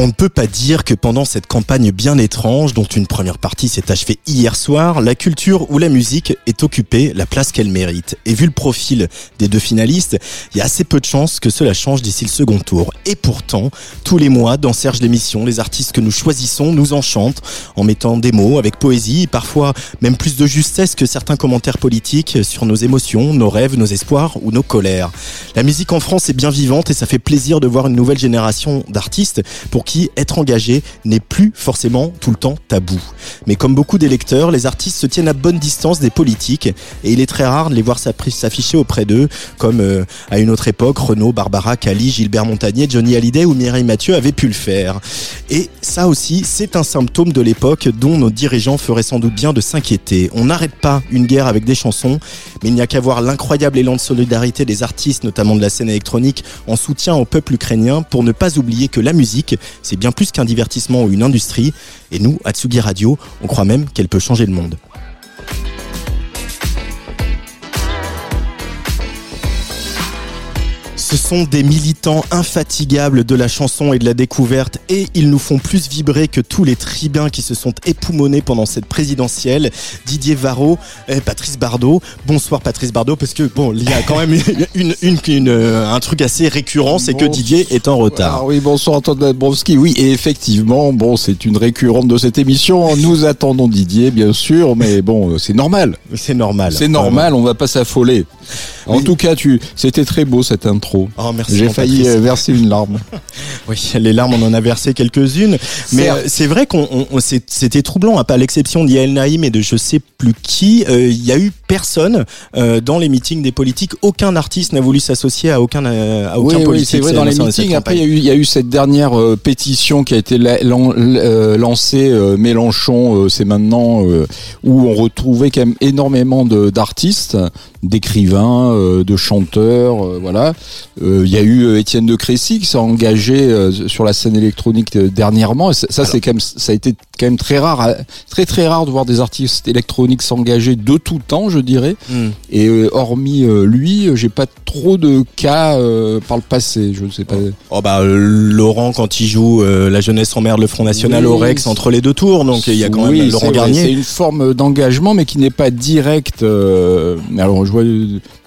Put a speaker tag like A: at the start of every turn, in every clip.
A: On ne peut pas dire que pendant cette campagne bien étrange, dont une première partie s'est achevée hier soir, la culture ou la musique est occupée la place qu'elle mérite. Et vu le profil des deux finalistes, il y a assez peu de chances que cela change d'ici le second tour. Et pourtant, tous les mois, dans Serge l'émission, les artistes que nous choisissons nous enchantent en mettant des mots avec poésie, parfois même plus de justesse que certains commentaires politiques sur nos émotions, nos rêves, nos espoirs ou nos colères. La musique en France est bien vivante et ça fait plaisir de voir une nouvelle génération d'artistes pour qui être engagé n'est plus forcément tout le temps tabou. Mais comme beaucoup d'électeurs, les artistes se tiennent à bonne distance des politiques et il est très rare de les voir s'afficher auprès d'eux, comme euh, à une autre époque, Renaud, Barbara, Cali, Gilbert Montagnier, Johnny Hallyday ou Mireille Mathieu avaient pu le faire. Et ça aussi, c'est un symptôme de l'époque dont nos dirigeants feraient sans doute bien de s'inquiéter. On n'arrête pas une guerre avec des chansons, mais il n'y a qu'à voir l'incroyable élan de solidarité des artistes, notamment de la scène électronique, en soutien au peuple ukrainien, pour ne pas oublier que la musique, c'est bien plus qu'un divertissement ou une industrie. Et nous, à Tsugi Radio, on croit même qu'elle peut changer le monde. Ce sont des militants infatigables de la chanson et de la découverte et ils nous font plus vibrer que tous les tribuns qui se sont époumonés pendant cette présidentielle. Didier Varro, et Patrice Bardot. Bonsoir Patrice Bardot parce que bon, il y a quand même une, une, une, euh, un truc assez récurrent, c'est que Didier est en retard.
B: Ah oui, bonsoir Antoine Dabrowski. Oui, et effectivement, bon, c'est une récurrente de cette émission. Nous attendons Didier, bien sûr, mais bon, c'est normal.
A: C'est normal.
B: C'est normal, on va pas s'affoler. En tout cas, tu, c'était très beau cette intro.
A: Oh, merci,
B: J'ai failli
A: Patrice.
B: euh, verser une larme.
A: Oui, les larmes, on en a versé quelques-unes. Mais euh, c'est vrai qu'on c'était troublant, hein, pas à l'exception d'Yael Naïm et de je sais plus qui. euh, Il y a eu personne euh, dans les meetings des politiques. Aucun artiste n'a voulu s'associer à aucun, euh, à
B: Oui,
A: aucun
B: oui,
A: politique.
B: c'est vrai dans les meetings. Après, il y, y a eu cette dernière euh, pétition qui a été la- lan- euh, lancée euh, Mélenchon, euh, c'est maintenant euh, où on retrouvait quand même énormément de- d'artistes, d'écrivains, euh, de chanteurs, euh, voilà. Euh, Il y a eu Étienne de Crécy qui s'est engagé euh, sur la scène électronique dernièrement. Et ça, c'est quand même, ça a été quand même très rare, très très rare de voir des artistes électroniques s'engager de tout temps, je dirais.
A: Hmm.
B: Et euh, hormis euh, lui, euh, j'ai pas trop de cas par le passé. Je ne sais pas.
A: Oh bah euh, Laurent quand il joue la jeunesse en mer le Front National
B: Oui,
A: au Rex entre les deux tours donc il y a quand
B: Oui,
A: même Laurent Garnier.
B: C'est une forme d'engagement, mais qui n'est pas directe. euh, alors, je vois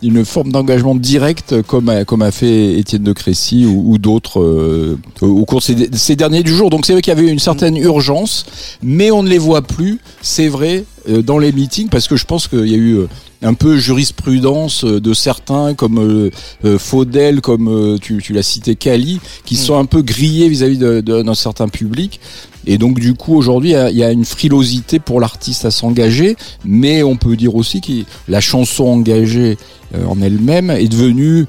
B: une forme d'engagement direct, comme a, comme a fait Étienne de Crécy ou, ou d'autres euh, au cours de ces, ces derniers jours. Donc, c'est vrai qu'il y avait une certaine urgence, mais on ne les voit plus. C'est vrai euh, dans les meetings, parce que je pense qu'il y a eu euh, un peu jurisprudence euh, de certains comme euh, euh, Faudel, comme euh, tu, tu l'as cité Cali, qui sont un peu grillés vis-à-vis d'un certain public. Et donc du coup aujourd'hui il y a- une frilosité pour l'artiste à s'engager, mais on peut dire aussi que la chanson engagée euh, en elle-même est devenue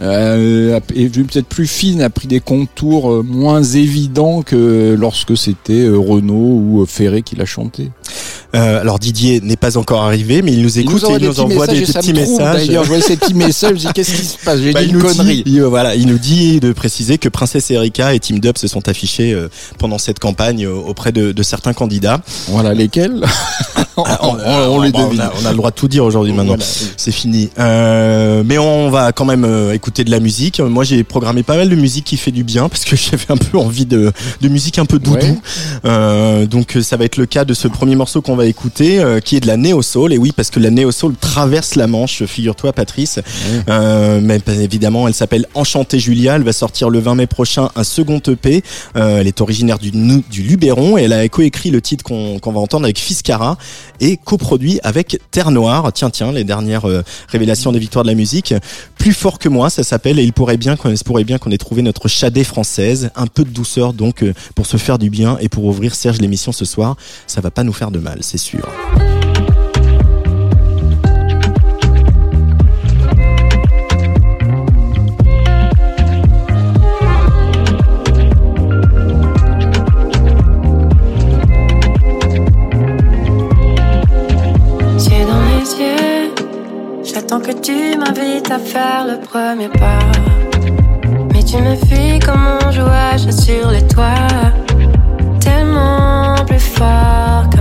B: euh, est peut-être plus fine, a pris des contours euh, moins évidents que lorsque c'était euh, Renaud ou euh, Ferré qui l'a chanté.
A: Euh, alors Didier n'est pas encore arrivé mais il nous écoute,
B: envoie
A: il nous envoie des,
B: et
A: petits messages.
B: D'ailleurs, je voyais ces petits messages, je me dis qu'est-ce qui se passe? J'ai
A: Bah,
B: dit
A: il
B: une
A: nous
B: connerie.
A: dit, il, voilà, il nous dit de préciser que Princesse Erika et Team Dub se sont affichés euh, pendant cette campagne euh, auprès de, de certains candidats.
B: Voilà lesquels?
A: Ah,
B: on, on les
A: bah,
B: devine.
A: a, on a le droit de tout dire aujourd'hui maintenant.
B: Voilà.
A: C'est fini. Euh, mais on va quand même euh, écouter de la musique. Moi, j'ai programmé pas mal de musique qui fait du bien parce que j'avais un peu envie de, de musique un peu doudou.
B: Ouais.
A: Euh, donc, ça va être le cas de ce premier morceau qu'on qu'on va écouter, euh, qui est de la néo soul. Et oui, parce que la néo soul traverse la Manche, figure-toi, Patrice. Euh, mais évidemment, elle s'appelle Enchantée Julia. Elle va sortir le 20 mai prochain un second EP. Euh, elle est originaire du, du Luberon et elle a coécrit le titre qu'on va entendre avec Fiscara et coproduit avec Terre Noire. Tiens, tiens, les dernières révélations des victoires de la musique. Plus fort que moi, ça s'appelle. Et il pourrait bien qu'on pourrait bien qu'on ait trouvé notre chadé française. Un peu de douceur donc pour se faire du bien et pour ouvrir Serge l'émission ce soir. Ça va pas nous faire de mal, c'est sûr.
C: J'attends que tu m'invites à faire le premier pas. Mais tu me fuis comme un jouage sur les toits. Tellement plus fort que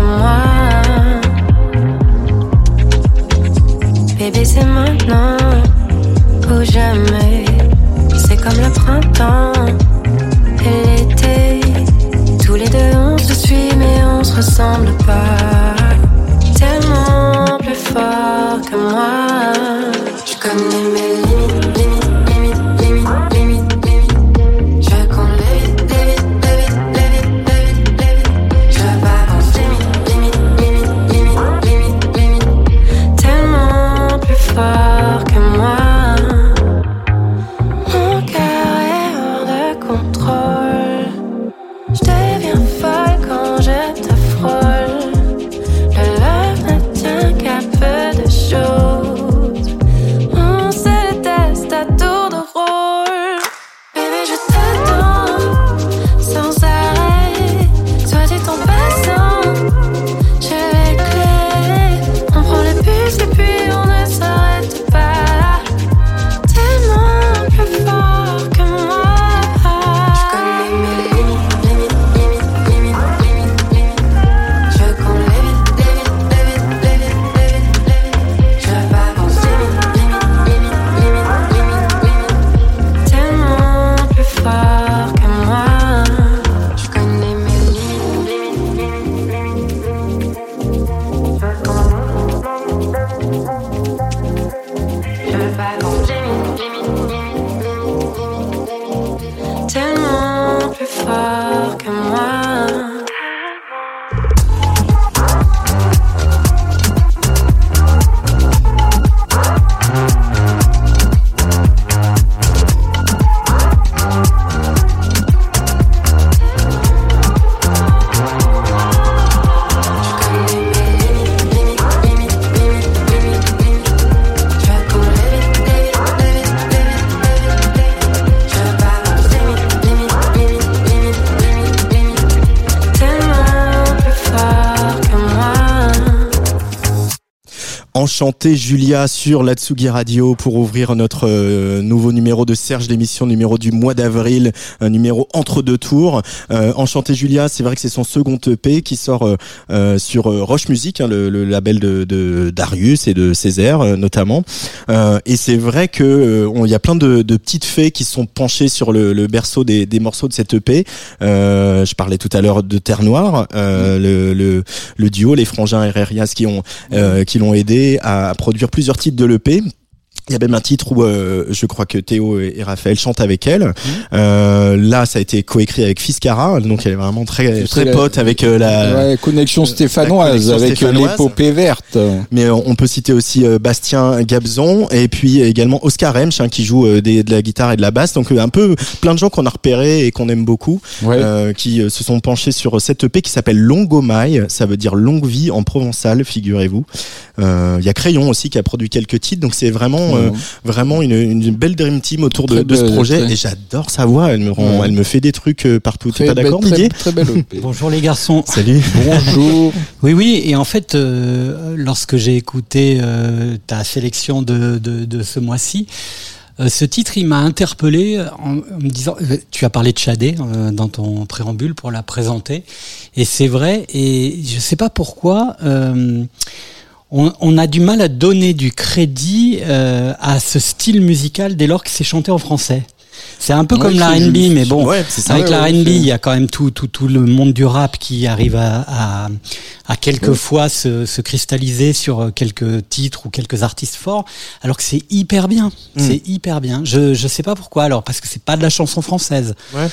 C: Bébé, c'est maintenant ou jamais. C'est comme le printemps et l'été. Tous les deux, on se suit, mais on se ressemble pas. Tellement plus fort que moi. Je connais mes Tellement plus fort
A: Enchanté Julia sur l'Atsugi Radio pour ouvrir notre euh, nouveau numéro de Serge l'émission numéro du mois d'avril, un numéro entre deux tours. Euh, Enchanté Julia, c'est vrai que c'est son second EP qui sort euh, sur Roche Music, hein, le, label de, Darius et de Césaire notamment. Et c'est vrai que il y a plein de, petites fées qui sont penchées sur le, berceau des, morceaux de cet EP. Je parlais tout à l'heure de Terre Noire, le, duo, les frangins Herrerias qui ont qui l'ont aidé à produire plusieurs titres de l'EP. Il y a même un titre où euh, je crois que Théo et et Raphaël chantent avec elle. Euh, là, ça a été coécrit avec Fiscara, donc elle est vraiment très très
B: la-
A: pote avec euh, la.
B: Ouais, connexion stéphanoise
A: connexion
B: avec euh, l'épopée verte.
A: Mais euh, on peut citer aussi euh, Bastien Gabzon et puis également Oscar Remch hein, qui joue euh, des, de la guitare et de la basse. Donc euh, un peu plein de gens qu'on a repérés et qu'on aime beaucoup,
B: Ouais.
A: euh, qui euh, se sont penchés sur cette EP qui s'appelle Longomai. Ça veut dire longue vie en provençal, figurez-vous. Euh, Il y a Crayon aussi qui a produit quelques titres. Donc c'est vraiment euh, vraiment une, une belle dream team autour de,
B: Très
A: de ce
B: belle,
A: projet.
B: très-
A: Et j'adore sa voix. Elle me rend,
B: Ouais.
A: elle me fait des trucs euh, partout. T'es
B: Très
A: pas
B: belle-
A: d'accord,
B: très-
A: Didier
B: Très belle EP.
D: Bonjour les garçons.
A: Salut.
B: Bonjour.
D: Oui, oui, et en fait, euh, lorsque j'ai écouté euh, ta sélection de, de, de ce mois-ci, euh, ce titre, il m'a interpellé en, en me disant, euh, tu as parlé de Chadé euh, dans ton préambule pour la présenter, et c'est vrai, et je sais pas pourquoi. euh, on, a du mal à donner du crédit euh, à ce style musical dès lors que c'est chanté en français. C'est un peu
B: Ouais,
D: comme la R&B, mais bon,
A: Ouais, c'est ça.
D: avec
B: Ouais,
D: la R&B, il y a quand même tout, tout, tout le monde du rap qui arrive à, à, à quelquefois se, se cristalliser sur euh, quelques titres ou quelques artistes forts, alors que c'est hyper bien. C'est hyper bien. Je, je sais pas pourquoi, alors, parce que c'est pas de la chanson française.
A: Ouais.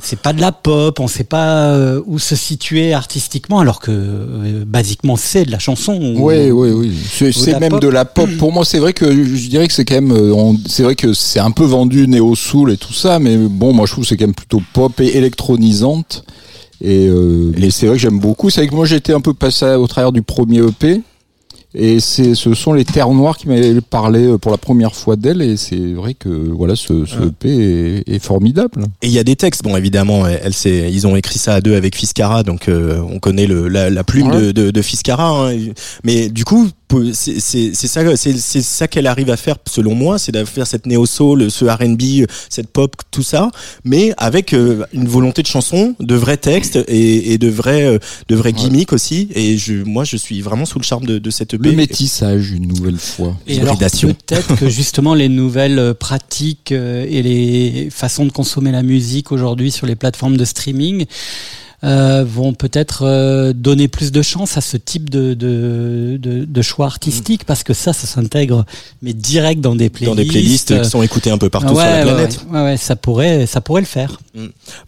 D: C'est pas de la pop, on sait pas euh, où se situer artistiquement, alors que euh, basiquement c'est de la chanson.
B: Oui, oui, oui. C'est même
D: pop.
B: de la pop. Pour moi, c'est vrai que je dirais que c'est quand même. C'est vrai que c'est un peu vendu néo et tout ça, mais bon, moi je trouve que c'est quand même plutôt pop et électronisante. Et euh, mais c'est vrai que j'aime beaucoup. C'est vrai que moi j'étais un peu passé au travers du premier EP. Et c'est, ce sont les Terres Noires qui m'avaient parlé euh, pour la première fois d'elle, et c'est vrai que voilà, ce, ce EP est, est formidable.
A: Et il y a des textes, bon évidemment, elle, c'est- ils ont écrit ça à deux avec Fiscara, donc euh, on connaît le, la, la plume
B: Ouais.
A: de, de, de Fiscara. hein. Mais du coup, c'est c'est- c'est ça, c'est c'est ça qu'elle arrive à faire, selon moi, c'est de faire cette néo soul, ce R&B, cette pop, tout ça, mais avec euh, une volonté de chanson, de vrais textes et, et de vrais, euh, de vrais gimmicks aussi. Et je, moi, je suis vraiment sous le charme de, de cette EP.
B: Le métissage, une nouvelle fois.
D: Et alors peut-être que justement les nouvelles euh, pratiques euh, et les façons de consommer la musique aujourd'hui sur les plateformes de streaming euh, vont peut-être euh, donner plus de chance à ce type de, de, de, de choix artistiques parce que ça, ça s'intègre mais direct dans des playlists.
A: dans des playlists
D: euh,
A: qui sont écoutées un peu partout
D: ouais,
A: sur la planète.
D: Ouais, ouais, ça pourrait, ça pourrait le faire.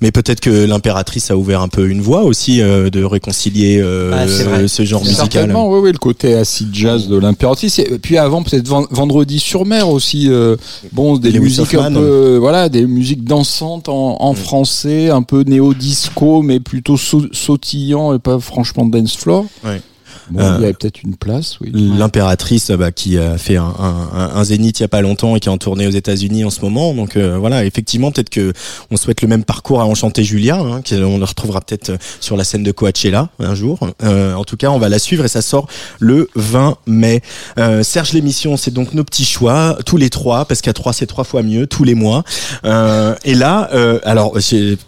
A: Mais peut-être que l'impératrice a ouvert un peu une voie aussi euh, de réconcilier euh,
D: Ah, vrai.
A: ce genre musical.
B: Certainement, oui, oui, le côté acid jazz de l'impératrice. Et puis avant, peut-être Ven- Vendredi sur mer aussi. euh, bon, des musiques un peu, voilà, des musiques dansantes en, en français, un peu néo-disco, mais plutôt sau- sautillant et pas franchement dance floor. Bon,
A: Euh,
B: il y avait peut-être une place, oui.
A: L'impératrice, bah, qui a fait un, un, un- zénith il y a pas longtemps et qui est en tournée aux États-Unis en ce moment. Donc euh, voilà, effectivement, peut-être que on souhaite le même parcours à Enchanté Julia, hein, qu'on le retrouvera peut-être sur la scène de Coachella un jour. Euh, en tout cas, on va la suivre et ça sort le 20 mai. Euh, Serge l'émission, c'est donc nos petits choix, tous les trois, parce qu'à trois c'est trois fois mieux, tous les mois. Euh, et là, euh, alors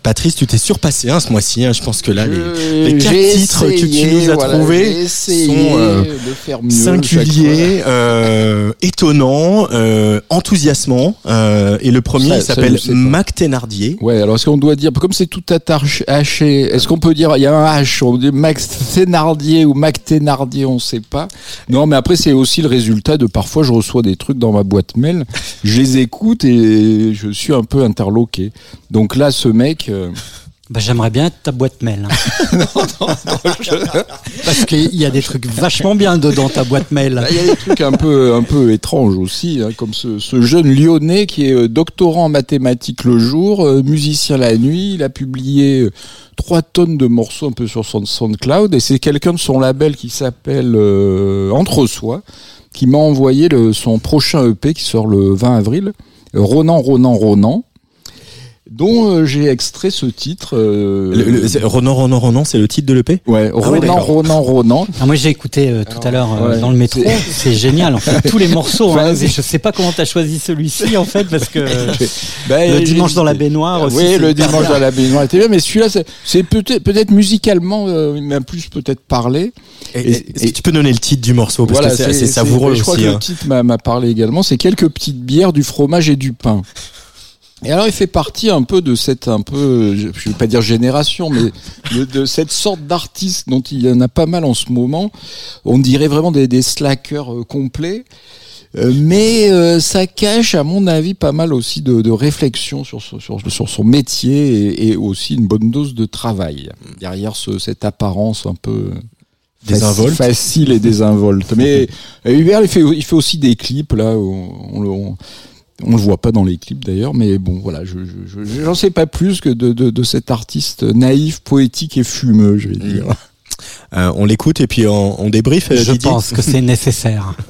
A: Patrice, tu t'es surpassé hein, ce mois-ci. hein, je pense que là, les, les quatre titres que tu nous as
B: voilà,
A: trouvés sont, euh,
B: de faire mieux
A: singulier, euh, étonnant, euh, enthousiasmant. euh, et le premier s'appelle. Mac Thénardier.
B: Ouais, alors est-ce qu'on doit dire, comme c'est tout attaché, haché, est-ce qu'on peut dire, il y a un H, on dit Max Thénardier ou Mac Thénardier, on sait pas. Non, mais après, c'est aussi le résultat de parfois, je reçois des trucs dans ma boîte mail, je les écoute et je suis un peu interloqué. Donc là, ce mec, euh,
D: Bah, j'aimerais bien être ta boîte mail. hein. Parce qu'il y a des trucs vachement bien dedans ta boîte mail.
B: Là, Il y a des trucs un peu, un peu étranges aussi, hein, comme ce, ce jeune lyonnais qui est euh, doctorant en mathématiques le jour, euh, musicien la nuit. Il a publié euh, trois tonnes de morceaux un peu sur son SoundCloud et c'est quelqu'un de son label qui s'appelle euh, Entre Soi qui m'a envoyé le, son prochain EP qui sort le 20 avril, Ronan, Ronan, Ronan, dont euh, j'ai extrait ce titre. euh,
A: Le, le- c'est- Ronan, Ronan, Ronan, c'est le titre de l'EP
B: ouais,
A: Ah ouais,
B: Ronan. Ronan, Ronan.
D: Ah, moi j'ai écouté euh, tout à l'heure euh,
B: ouais,
D: dans le métro,
B: c'est-
D: génial en fait tous les morceaux. Hein,
B: Vas-y.
D: Et je sais pas comment t'as choisi celui-ci en fait parce que
B: Ben,
D: le dimanche dans la baignoire aussi.
B: Oui, le dimanche dans la baignoire était bien, mais celui-là, c'est- peut-être peut-être musicalement, euh, il m'a plus peut-être parlé.
A: Est-ce que tu peux donner le titre du morceau? Parce que c'est savoureux
B: Je crois
A: aussi.
B: que
A: hein.
B: le titre m'a m'a parlé également. C'est quelques petites bières, du fromage et du pain. Et alors, il fait partie un peu de cette, un peu, je je vais pas dire génération, mais de, de cette sorte d'artiste dont il y en a pas mal en ce moment. On dirait vraiment des, des slackers euh, complets. Euh, mais euh, ça cache, à mon avis, pas mal aussi de, de réflexion sur, sur, sur son métier et, et aussi une bonne dose de travail derrière ce, cette apparence un peu
A: Désinvolte.
B: faci- facile et désinvolte. Mais euh, Hubert, il fait, il fait aussi des clips là. où On, on, on le voit pas dans les clips d'ailleurs, mais bon, voilà, je, je, je- j'en sais pas plus que de, de, de cet artiste naïf, poétique et fumeux, je vais dire.
A: Euh, on l'écoute et puis on, on débrief. euh,
D: Je
A: Didier
D: pense que c'est nécessaire.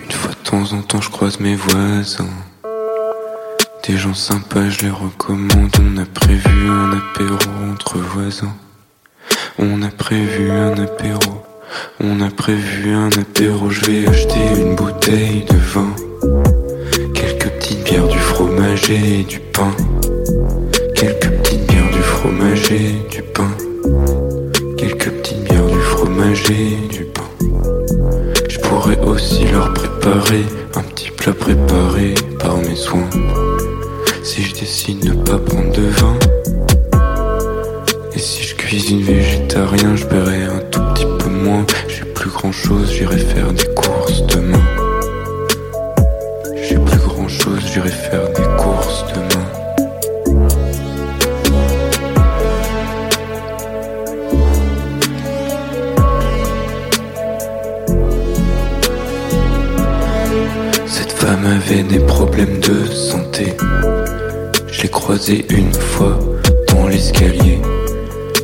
E: Une je croise mes voisins. Des gens sympas, je les recommande. On a prévu un apéro entre voisins. On a prévu un apéro. On a prévu un apéro. Je vais acheter une bouteille de vin. Quelques
F: petites bières, du fromager et du pain. Quelques petites bières, du fromager et du pain. Quelques petites bières, du fromager et du pain. Pourrais aussi leur préparer un petit plat préparé par mes soins. Si je décide de pas prendre de vin. Et si je cuisine végétarien, je paierai un tout petit peu moins. J'ai plus grand chose, j'irai faire des courses demain. J'ai plus grand chose, j'irai faire des des problèmes de santé. Je l'ai croisée une fois dans l'escalier.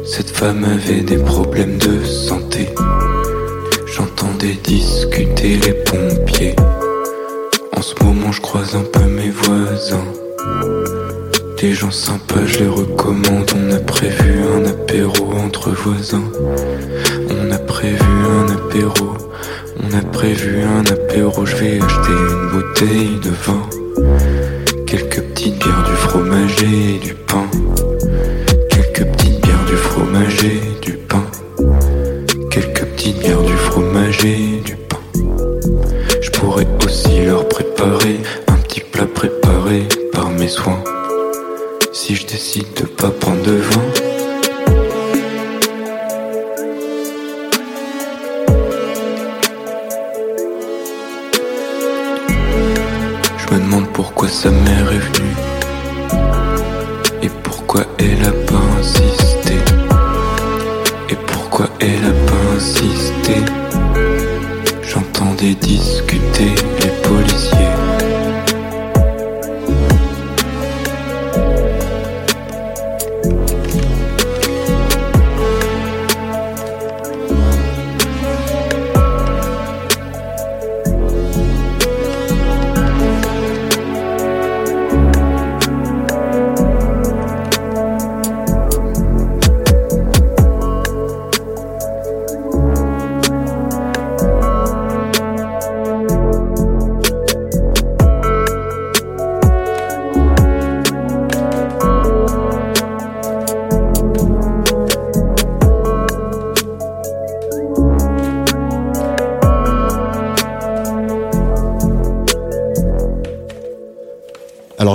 F: Cette femme avait des problèmes de santé. J'entendais discuter les pompiers. En ce moment, je croise un peu mes voisins. Des gens sympas, je les recommande. On a prévu un apéro entre voisins. On a prévu un apéro. On a prévu un apéro. Je vais acheter une bouteille de vin. Quelques petites bières, du fromager et du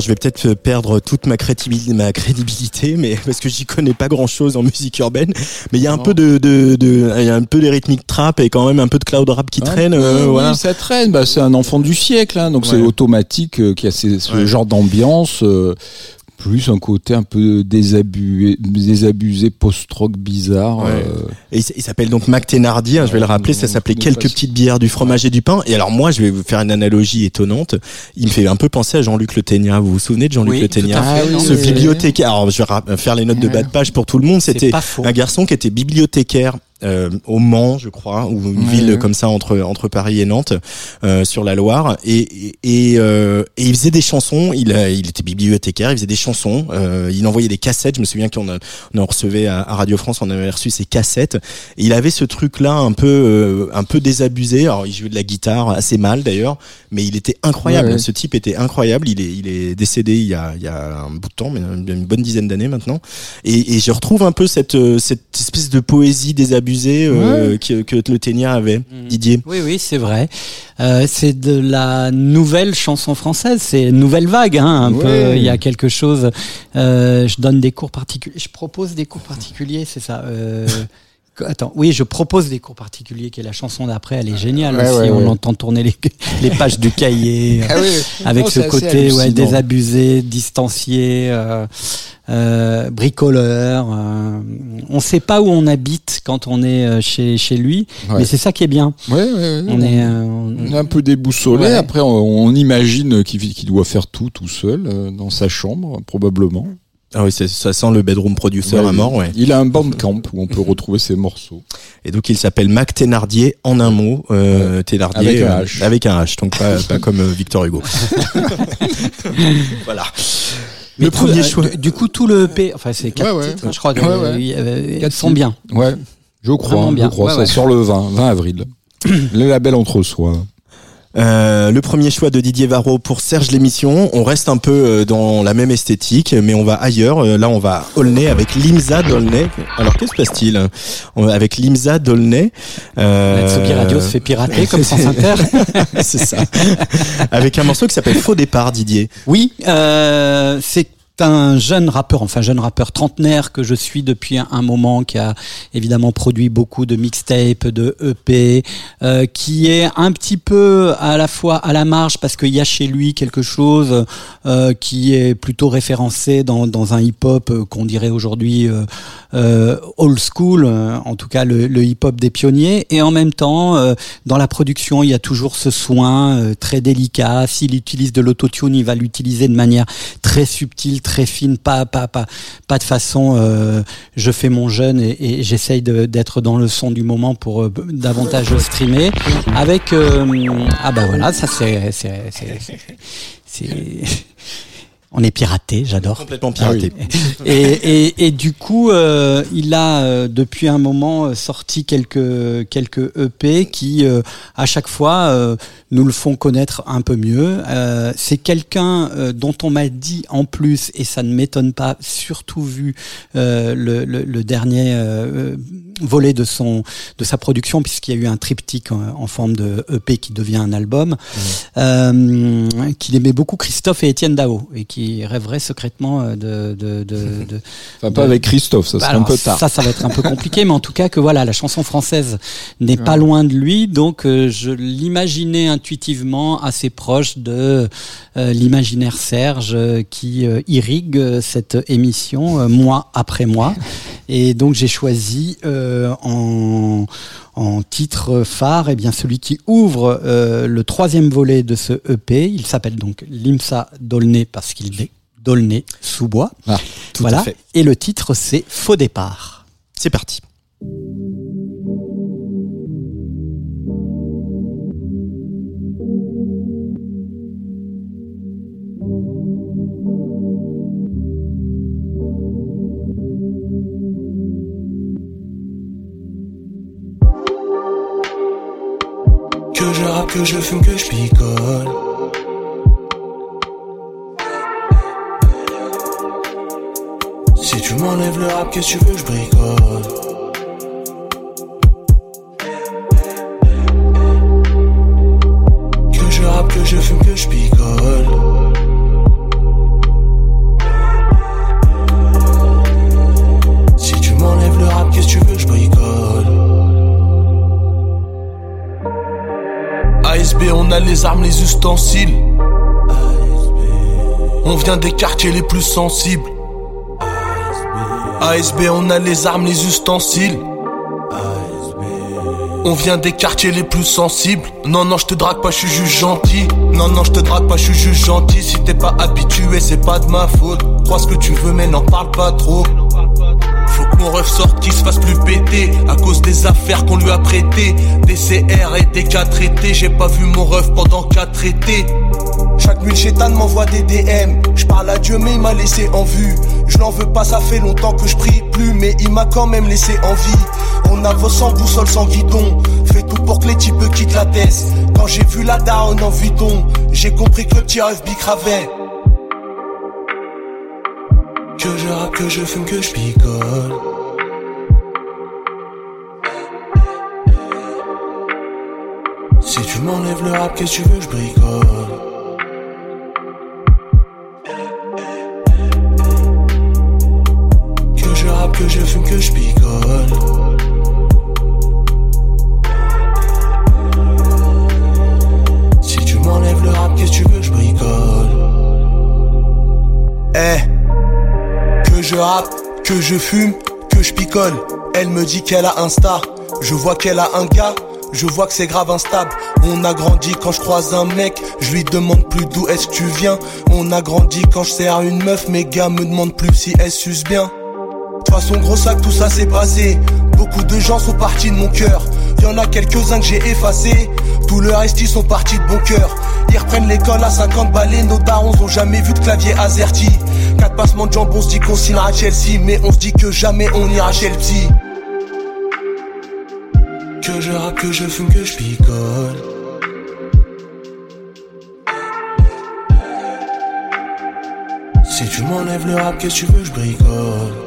F: je
A: vais peut-être perdre toute ma crédibilité, ma crédibilité, mais parce que j'y connais pas grand-chose en musique urbaine. Mais il y a un peu de, de, de- il y a un peu des rythmiques trap et quand même un peu de cloud rap qui traîne. euh,
B: oui,
A: voilà.
B: ça traîne. Bah, c'est un enfant du siècle, hein, donc c'est automatique euh, qui a ces- ce
A: Ouais.
B: genre d'ambiance. Plus un côté un peu désabusé, désabusé post-rock bizarre.
A: Ouais.
B: euh,
A: Et il s'appelle donc Mac Thénardier, hein, je vais le rappeler, ça s'appelait Quelques petites bières, du fromage et du pain. Et alors moi, je vais vous faire une analogie étonnante. Il me fait un peu penser à Jean-Luc Le Ténia. Vous vous souvenez de Jean-Luc
D: Oui,
A: Le Ténia Ce bibliothécaire. Alors je vais faire les notes de bas de page pour tout le monde. C'était un garçon qui était bibliothécaire euh, au Mans, je crois, ou une ville comme ça entre entre Paris et Nantes, euh, sur la Loire, et et, et, euh, et il faisait des chansons. Il a- il était bibliothécaire, il faisait des chansons. euh, il envoyait des cassettes. Je me souviens qu'on a, on en recevait à, à Radio France, on avait reçu ses cassettes. Et il avait ce truc-là un peu euh, un peu désabusé. Alors il jouait de la guitare assez mal d'ailleurs, mais il était incroyable.
B: Ouais, ouais.
A: Ce type était incroyable. Il est il est décédé il y a il y a un bout de temps, mais une, une bonne dizaine d'années maintenant. Et, et je retrouve un peu cette euh, cette espèce de poésie désabusée euh, que, que le Ténia avait, Didier.
D: Oui, oui, c'est vrai. Euh, c'est de la nouvelle chanson française, c'est une nouvelle vague, hein, un
B: Ouais.
D: peu. Il y a quelque chose. Euh, je donne des cours particuliers. Je propose des cours particuliers, c'est ça. Euh, Attends, oui, je propose des cours particuliers, qui est la chanson d'après. Elle est géniale
B: Ouais,
D: aussi.
B: ouais,
D: On
B: ouais.
D: entend tourner les, les pages du cahier.
B: Ah oui.
D: avec
B: Non,
D: ce côté désabusé, distancié, euh, euh, bricoleur. euh, on sait pas où on habite quand on est euh, chez, chez lui, mais c'est ça qui est bien. On est, euh, on-
B: est un peu déboussolé. Après, on, on imagine qu'il qu'il doit faire tout tout seul euh, dans sa chambre, probablement.
A: Ah oui, ça sent le bedroom producer
B: Ouais,
A: à mort, ouais.
B: Il a un bandcamp où on peut retrouver ses morceaux.
A: Et donc il s'appelle Mac Thénardier en un mot, euh, Thénardier
B: Avec un
A: euh,
B: H.
A: avec un H, donc pas, pas comme euh, Victor Hugo. voilà.
D: Mais
A: Le
D: tout,
A: premier choix.
D: Du, coup, tout le EP, enfin c'est quatre
B: Ouais, ouais.
D: titres, je crois, que, euh,
B: Quatre
D: sont bien.
B: Ouais, je crois.
D: Vraiment bien.
B: Je crois.
D: Ouais,
B: ça
D: ouais.
B: sort le 20, 20 avril. le label entre soi.
A: Euh, le premier choix de Didier Varro pour Serge l'émission. On reste un peu euh, dans la même esthétique, mais on va ailleurs. Euh, Là, on va Aulnay avec Limza Dolnay. Alors, qu'est-ce qui se passe-t-il va Avec Limza.
D: La Tsugi Radio se fait pirater comme sans Inter.
A: C'est ça. avec un morceau qui s'appelle Faux départ, Didier.
D: Oui, euh, c'est un jeune rappeur, enfin jeune rappeur trentenaire que je suis depuis un, moment, qui a évidemment produit beaucoup de mixtapes, de EP, euh, qui est un petit peu à la fois à la marge parce qu'il y a chez lui quelque chose euh, qui est plutôt référencé dans, dans un hip-hop euh, qu'on dirait aujourd'hui euh, euh, old school, euh, en tout cas le, le hip-hop des pionniers, et en même temps dans la production il y a toujours ce soin très délicat. S'il utilise de l'autotune, il va l'utiliser de manière très subtile, très fine, pas pas pas pas de façon. euh, je fais mon jeune et, et j'essaye d'être dans le son du moment pour euh, davantage streamer. Avec euh, ah bah voilà, ça c'est on est piraté, j'adore.
A: Complètement piraté.
D: Et, et, et du coup, euh, il a euh, depuis un moment euh, sorti quelques quelques EP qui, euh, à chaque fois, euh, nous le font connaître un peu mieux. Euh, c'est quelqu'un euh, dont on m'a dit en plus, et ça ne m'étonne pas, surtout vu euh, le, le, le dernier euh, volet de son de sa production, puisqu'il y a eu un triptyque en, en forme de EP qui devient un album, euh, qu'il aimait beaucoup Christophe et Étienne Dao, et qui rêverait secrètement euh, de, de, de, de
B: Enfin, pas avec Christophe, ça
D: bah
B: serait un peu tard.
D: Ça, ça va être un peu compliqué, mais en tout cas que voilà, la chanson française n'est pas loin de lui, donc euh, je l'imaginais intuitivement assez proche de euh, l'imaginaire Serge euh, qui euh, irrigue cette émission euh, mois après mois, et donc j'ai choisi euh, en en titre phare, eh bien celui qui ouvre euh, le troisième volet de ce EP. Il s'appelle donc Limsa Dolné parce qu'il est Dolné sous bois.
B: Ah,
D: voilà. Et le titre c'est Faux départ.
A: C'est parti.
G: Je rappe, que je fume, que je picole. Si tu m'enlèves le rap, qu'est-ce que tu veux je bricole? Les armes, les ustensiles. On vient des quartiers les plus sensibles. ASB, on a les armes, les ustensiles. On vient des quartiers les plus sensibles. Non, non, je te drague pas, je suis juste gentil. Non, non, je te drague pas, je suis juste gentil. Si t'es pas habitué, c'est pas de ma faute. Crois ce que tu veux, mais n'en parle pas trop. Mon ref sorte, qu'il se fasse plus péter À cause des affaires qu'on lui a prêtées. Des CR et des cas traités J'ai pas vu mon ref pendant quatre étés. Chaque nuit le chétan m'envoie des DM Je parle à Dieu mais il m'a laissé en vue. Je n'en veux pas ça fait longtemps que je prie plus Mais il m'a quand même laissé en vie. On avance sans boussole sans guidon. Fais tout pour que les types quittent la tête Quand j'ai vu la daronne en Vuitton J'ai compris que le petit ref bicravait que je rappe, que je fume, que je picole. M'enlèves le rap, qu'est-ce que tu veux je bricole Que je rappe, que je fume, que je picole. Si tu m'enlèves le rap, qu'est-ce que tu veux je bricole Eh que je rappe, que je fume, que je picole. Elle me dit qu'elle a un star, je vois qu'elle a un gars, je vois que c'est grave instable. On a grandi quand je croise un mec, je lui demande plus d'où est-ce que tu viens. On a grandi quand je sers une meuf, mes gars me demandent plus si elle suce bien. De toute façon, gros sac, tout ça s'est passé. Beaucoup de gens sont partis de mon cœur. Y'en a quelques-uns que j'ai effacés. Tout le reste, sont partis de bon cœur. Ils reprennent l'école à 50 balais. Nos darons ont jamais vu de clavier azerty. Quatre passements de jambes, on se dit qu'on signera Chelsea. Mais on se dit que jamais on ira psy que je rappe, que je fume, que je picole. Si tu m'enlèves le rap, qu'est-ce que tu veux, je bricole.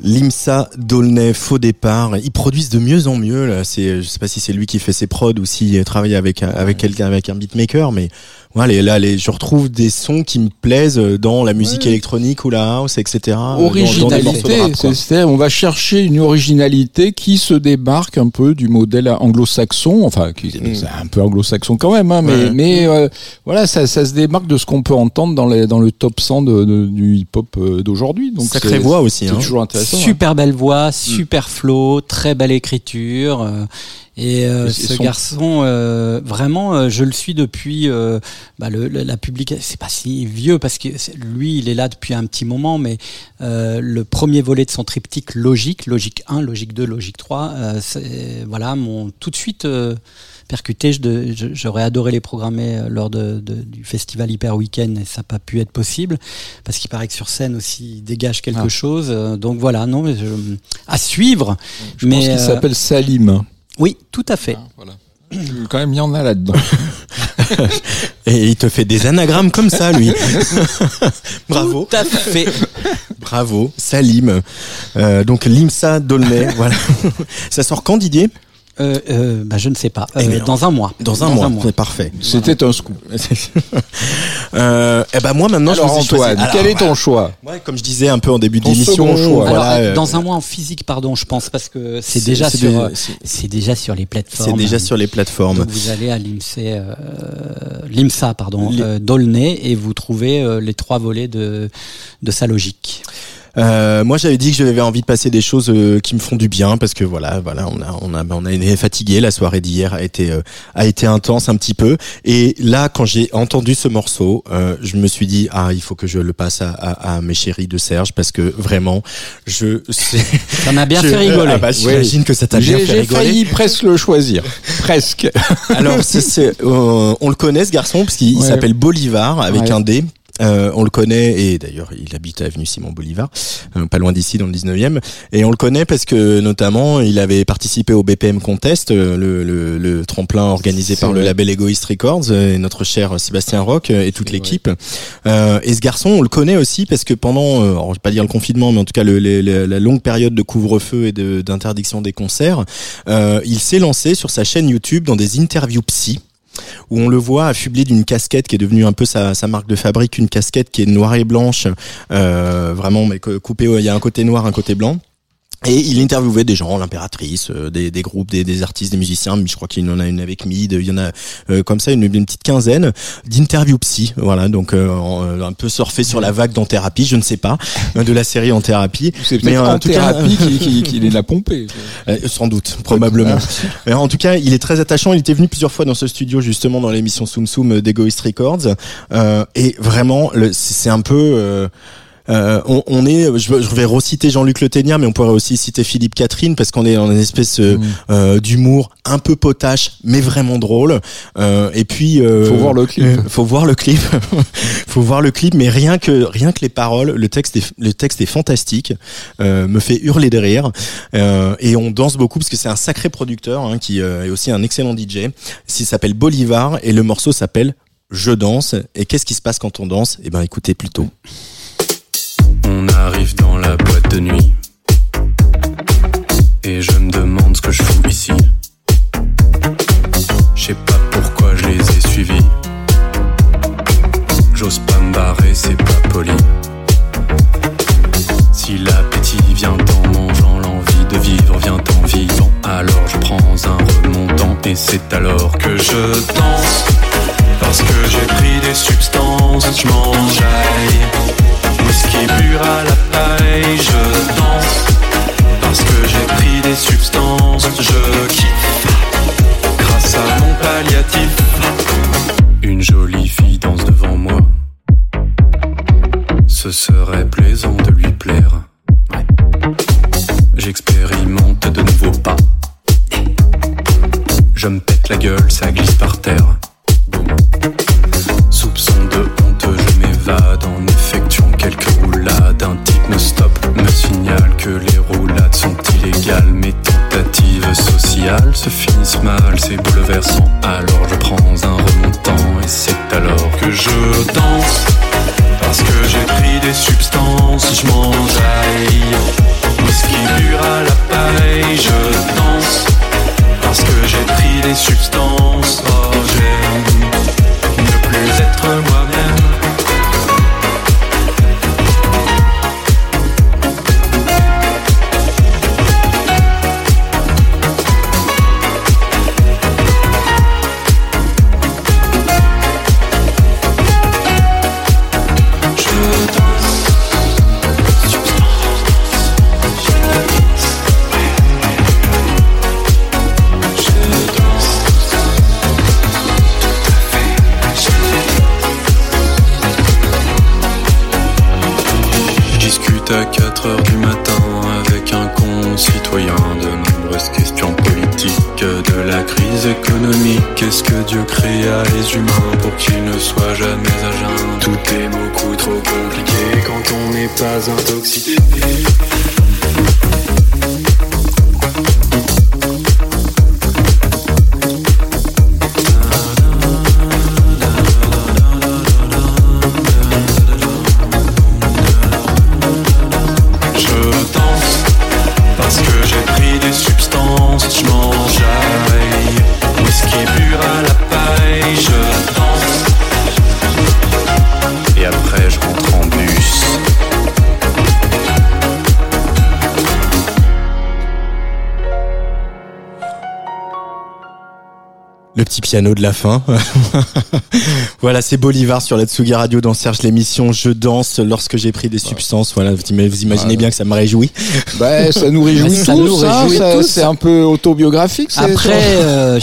A: Limsa, Dolnay, Faux Départ, ils produisent de mieux en mieux. Là. C'est, je sais pas si c'est lui qui fait ses prods ou s'il travaille avec avec quelqu'un, avec un beatmaker, mais voilà, les- là, les, je retrouve des sons qui me plaisent dans la musique électronique ou la house, etc. euh,
B: originalité. c'est- on va chercher une originalité qui se démarque un peu du modèle anglo-saxon, enfin, qui c'est un peu anglo-saxon quand même, hein, mais,
A: Mm. Ouais.
B: mais euh, voilà, ça, ça se démarque de ce qu'on peut entendre dans, les, dans le top 100 de, de- du hip-hop euh, d'aujourd'hui. Donc
A: Sacrée voix aussi,
B: C'est
A: hein.
B: toujours intéressant. hein.
D: Super belle voix, super flow, très belle écriture. euh, et euh,
B: Et
D: ce
B: son-
D: garçon, euh, vraiment, euh, je le suis depuis euh, bah, le, le- la publication. C'est pas si vieux parce que lui, il est là depuis un petit moment, mais euh, le premier volet de son triptyque Logique, Logique 1, Logique 2, Logique 3, euh, c'est- voilà, m'ont tout de suite euh, percuté. J'aurais adoré les programmer lors de, de- du festival Hyper Weekend et ça n'a pas pu être possible parce qu'il paraît que sur scène aussi il dégage quelque
B: Ah.
D: chose. donc voilà, non, mais je- à suivre.
B: Je
D: mais
B: pense qu'il
D: euh,
B: s'appelle Salim.
D: Oui, tout à fait.
B: Ah, voilà. Quand même, il y en a là-dedans.
A: Et il te fait des anagrammes comme ça, lui. Bravo.
D: Tout à fait.
A: Bravo, Salim. Euh, donc Limsa Dolnay, voilà. Ça sort quand Didier?
D: Euh, euh, bah, je ne sais pas.
A: Eh
D: Euh,
A: bien,
D: dans un mois.
A: Dans un mois, c'est parfait.
B: C'était un scoop.
A: euh, eh ben moi maintenant
B: Alors
A: je
B: Antoine,
A: Alors,
B: quel est ton choix
A: ouais, comme je disais un peu en début
B: Ton
A: d'émission,
B: second choix.
A: voilà,
D: Alors,
A: euh,
D: dans un mois en physique, pardon, je pense, parce que c'est déjà sur,
A: c'est-
D: déjà sur les plateformes.
A: c'est déjà sur les plateformes.
D: Donc vous allez à l'IMSA, euh, l'IMSA pardon,
A: Les-
D: euh, d'Aulnay et vous trouvez euh, les trois volets de de sa logique.
A: Euh, moi, j'avais dit que j'avais envie de passer des choses euh, qui me font du bien parce que voilà, voilà, on a, on a, on a été fatigué. La soirée d'hier a été, euh, a été intense un petit peu. Et là, quand j'ai entendu ce morceau, euh, je me suis dit ah, il faut que je le passe à, à, à mes chéris de Serge parce que vraiment, je,
D: Ça m'a bien
A: je-
D: fait rigoler.
A: Ah bah, j'imagine que ça t'a bien
B: J'ai
A: fait
B: j'ai
A: rigoler.
B: failli presque le choisir. presque.
A: Alors, c'est, c'est, euh, on le connaît ce garçon parce qu'il
B: Ouais.
A: s'appelle Bolivar avec
B: Ouais.
A: un D. Euh, on le connaît et d'ailleurs il habite à avenue Simon Bolivar, euh, pas loin d'ici dans le 19e. Et on le connaît parce que notamment il avait participé au BPM Contest, euh, le, le, le tremplin organisé par le label Egoist Records euh, et notre cher Sébastien Roch euh, et toute l'équipe. Euh, et ce garçon on le connaît aussi parce que pendant, alors, je vais pas dire le confinement, mais en tout cas le, la longue période de couvre-feu et de- d'interdiction des concerts, euh, il s'est lancé sur sa chaîne YouTube dans des interviews psy où on le voit affublé d'une casquette qui est devenue un peu sa, marque de fabrique, une casquette qui est noire et blanche, euh, vraiment mais coupée, il y a un côté noir, un côté blanc. Et il interviewait des gens, l'impératrice, euh, des, des groupes, des, des artistes, des musiciens. Je crois qu'il en a une avec Mid. Il y en a euh, comme ça une, une petite quinzaine d'interviews psy. Voilà, donc euh, euh, un peu surfer sur la vague d'en thérapie, je ne sais pas, euh, de la série en thérapie.
B: C'est
A: Mais
B: peut-être
A: en tout cas-
B: thérapie qui, qui, qui les l'a pompé.
A: Euh, sans doute, probablement. Mais en tout cas, il est très attachant. Il était venu plusieurs fois dans ce studio, justement, dans l'émission Soum Soum d'Egoist Records. Euh, et vraiment, le- c'est un peu... euh, on, on est, je, vais- je vais reciter Jean-Luc Le Ténia, mais on pourrait aussi citer Philippe Catherine parce qu'on est dans une espèce euh,
B: Mm.
A: euh, d'humour un peu potache, mais vraiment drôle. Euh, et puis, euh,
B: Faut voir le clip.
A: euh, faut voir le clip. faut voir le clip, mais rien que rien que les paroles, le texte est le texte est fantastique, euh, me fait hurler de rire. Euh, et on danse beaucoup parce que c'est un sacré producteur hein, qui euh, est aussi un excellent DJ. Il s'appelle Bolivar et le morceau s'appelle Je danse. Et qu'est-ce qui se passe quand on danse? Eh ben, écoutez plutôt.
E: On arrive dans la boîte de nuit. Et je me demande ce que je fous ici. Je sais pas pourquoi je les ai suivis. J'ose pas me barrer, c'est pas poli. Si l'appétit vient en mangeant, l'envie de vivre vient en vivant, alors je prends un remontant et c'est alors que je danse. Parce que j'ai pris des substances, je m'enjaille. Ce qui pur à la paille, je danse parce que j'ai pris des substances, je kiffe grâce à mon palliatif. Une jolie fille danse devant moi. Ce serait plaisant de lui plaire. J'expérimente de nouveaux pas. Je me pète la gueule, ça glisse par terre. Mes tentatives sociales se finissent mal, c'est bouleversant. Alors je prends un remontant et c'est alors que je danse. Parce que j'ai pris des substances, je m'enjaille. Whisky dur à l'appareil, je danse. Parce que j'ai pris des substances, oh j'aime ne plus être moi-même. Qu'est-ce que Dieu créa les humains pour qu'ils ne soient jamais à jeun? Tout est beaucoup trop compliqué quand on n'est pas intoxiqué.
A: Piano de la fin. voilà, c'est Bolivar sur la Tsugi Radio dans Serge l'émission Je danse lorsque j'ai pris des substances. Voilà, vous im- vous imaginez bien que ça me réjouit.
B: Bah, ça nous réjouit
D: Ça
B: tous,
D: nous
B: hein,
D: réjouit
B: ça-
D: tous.
B: C'est un peu autobiographique.
D: Après, euh,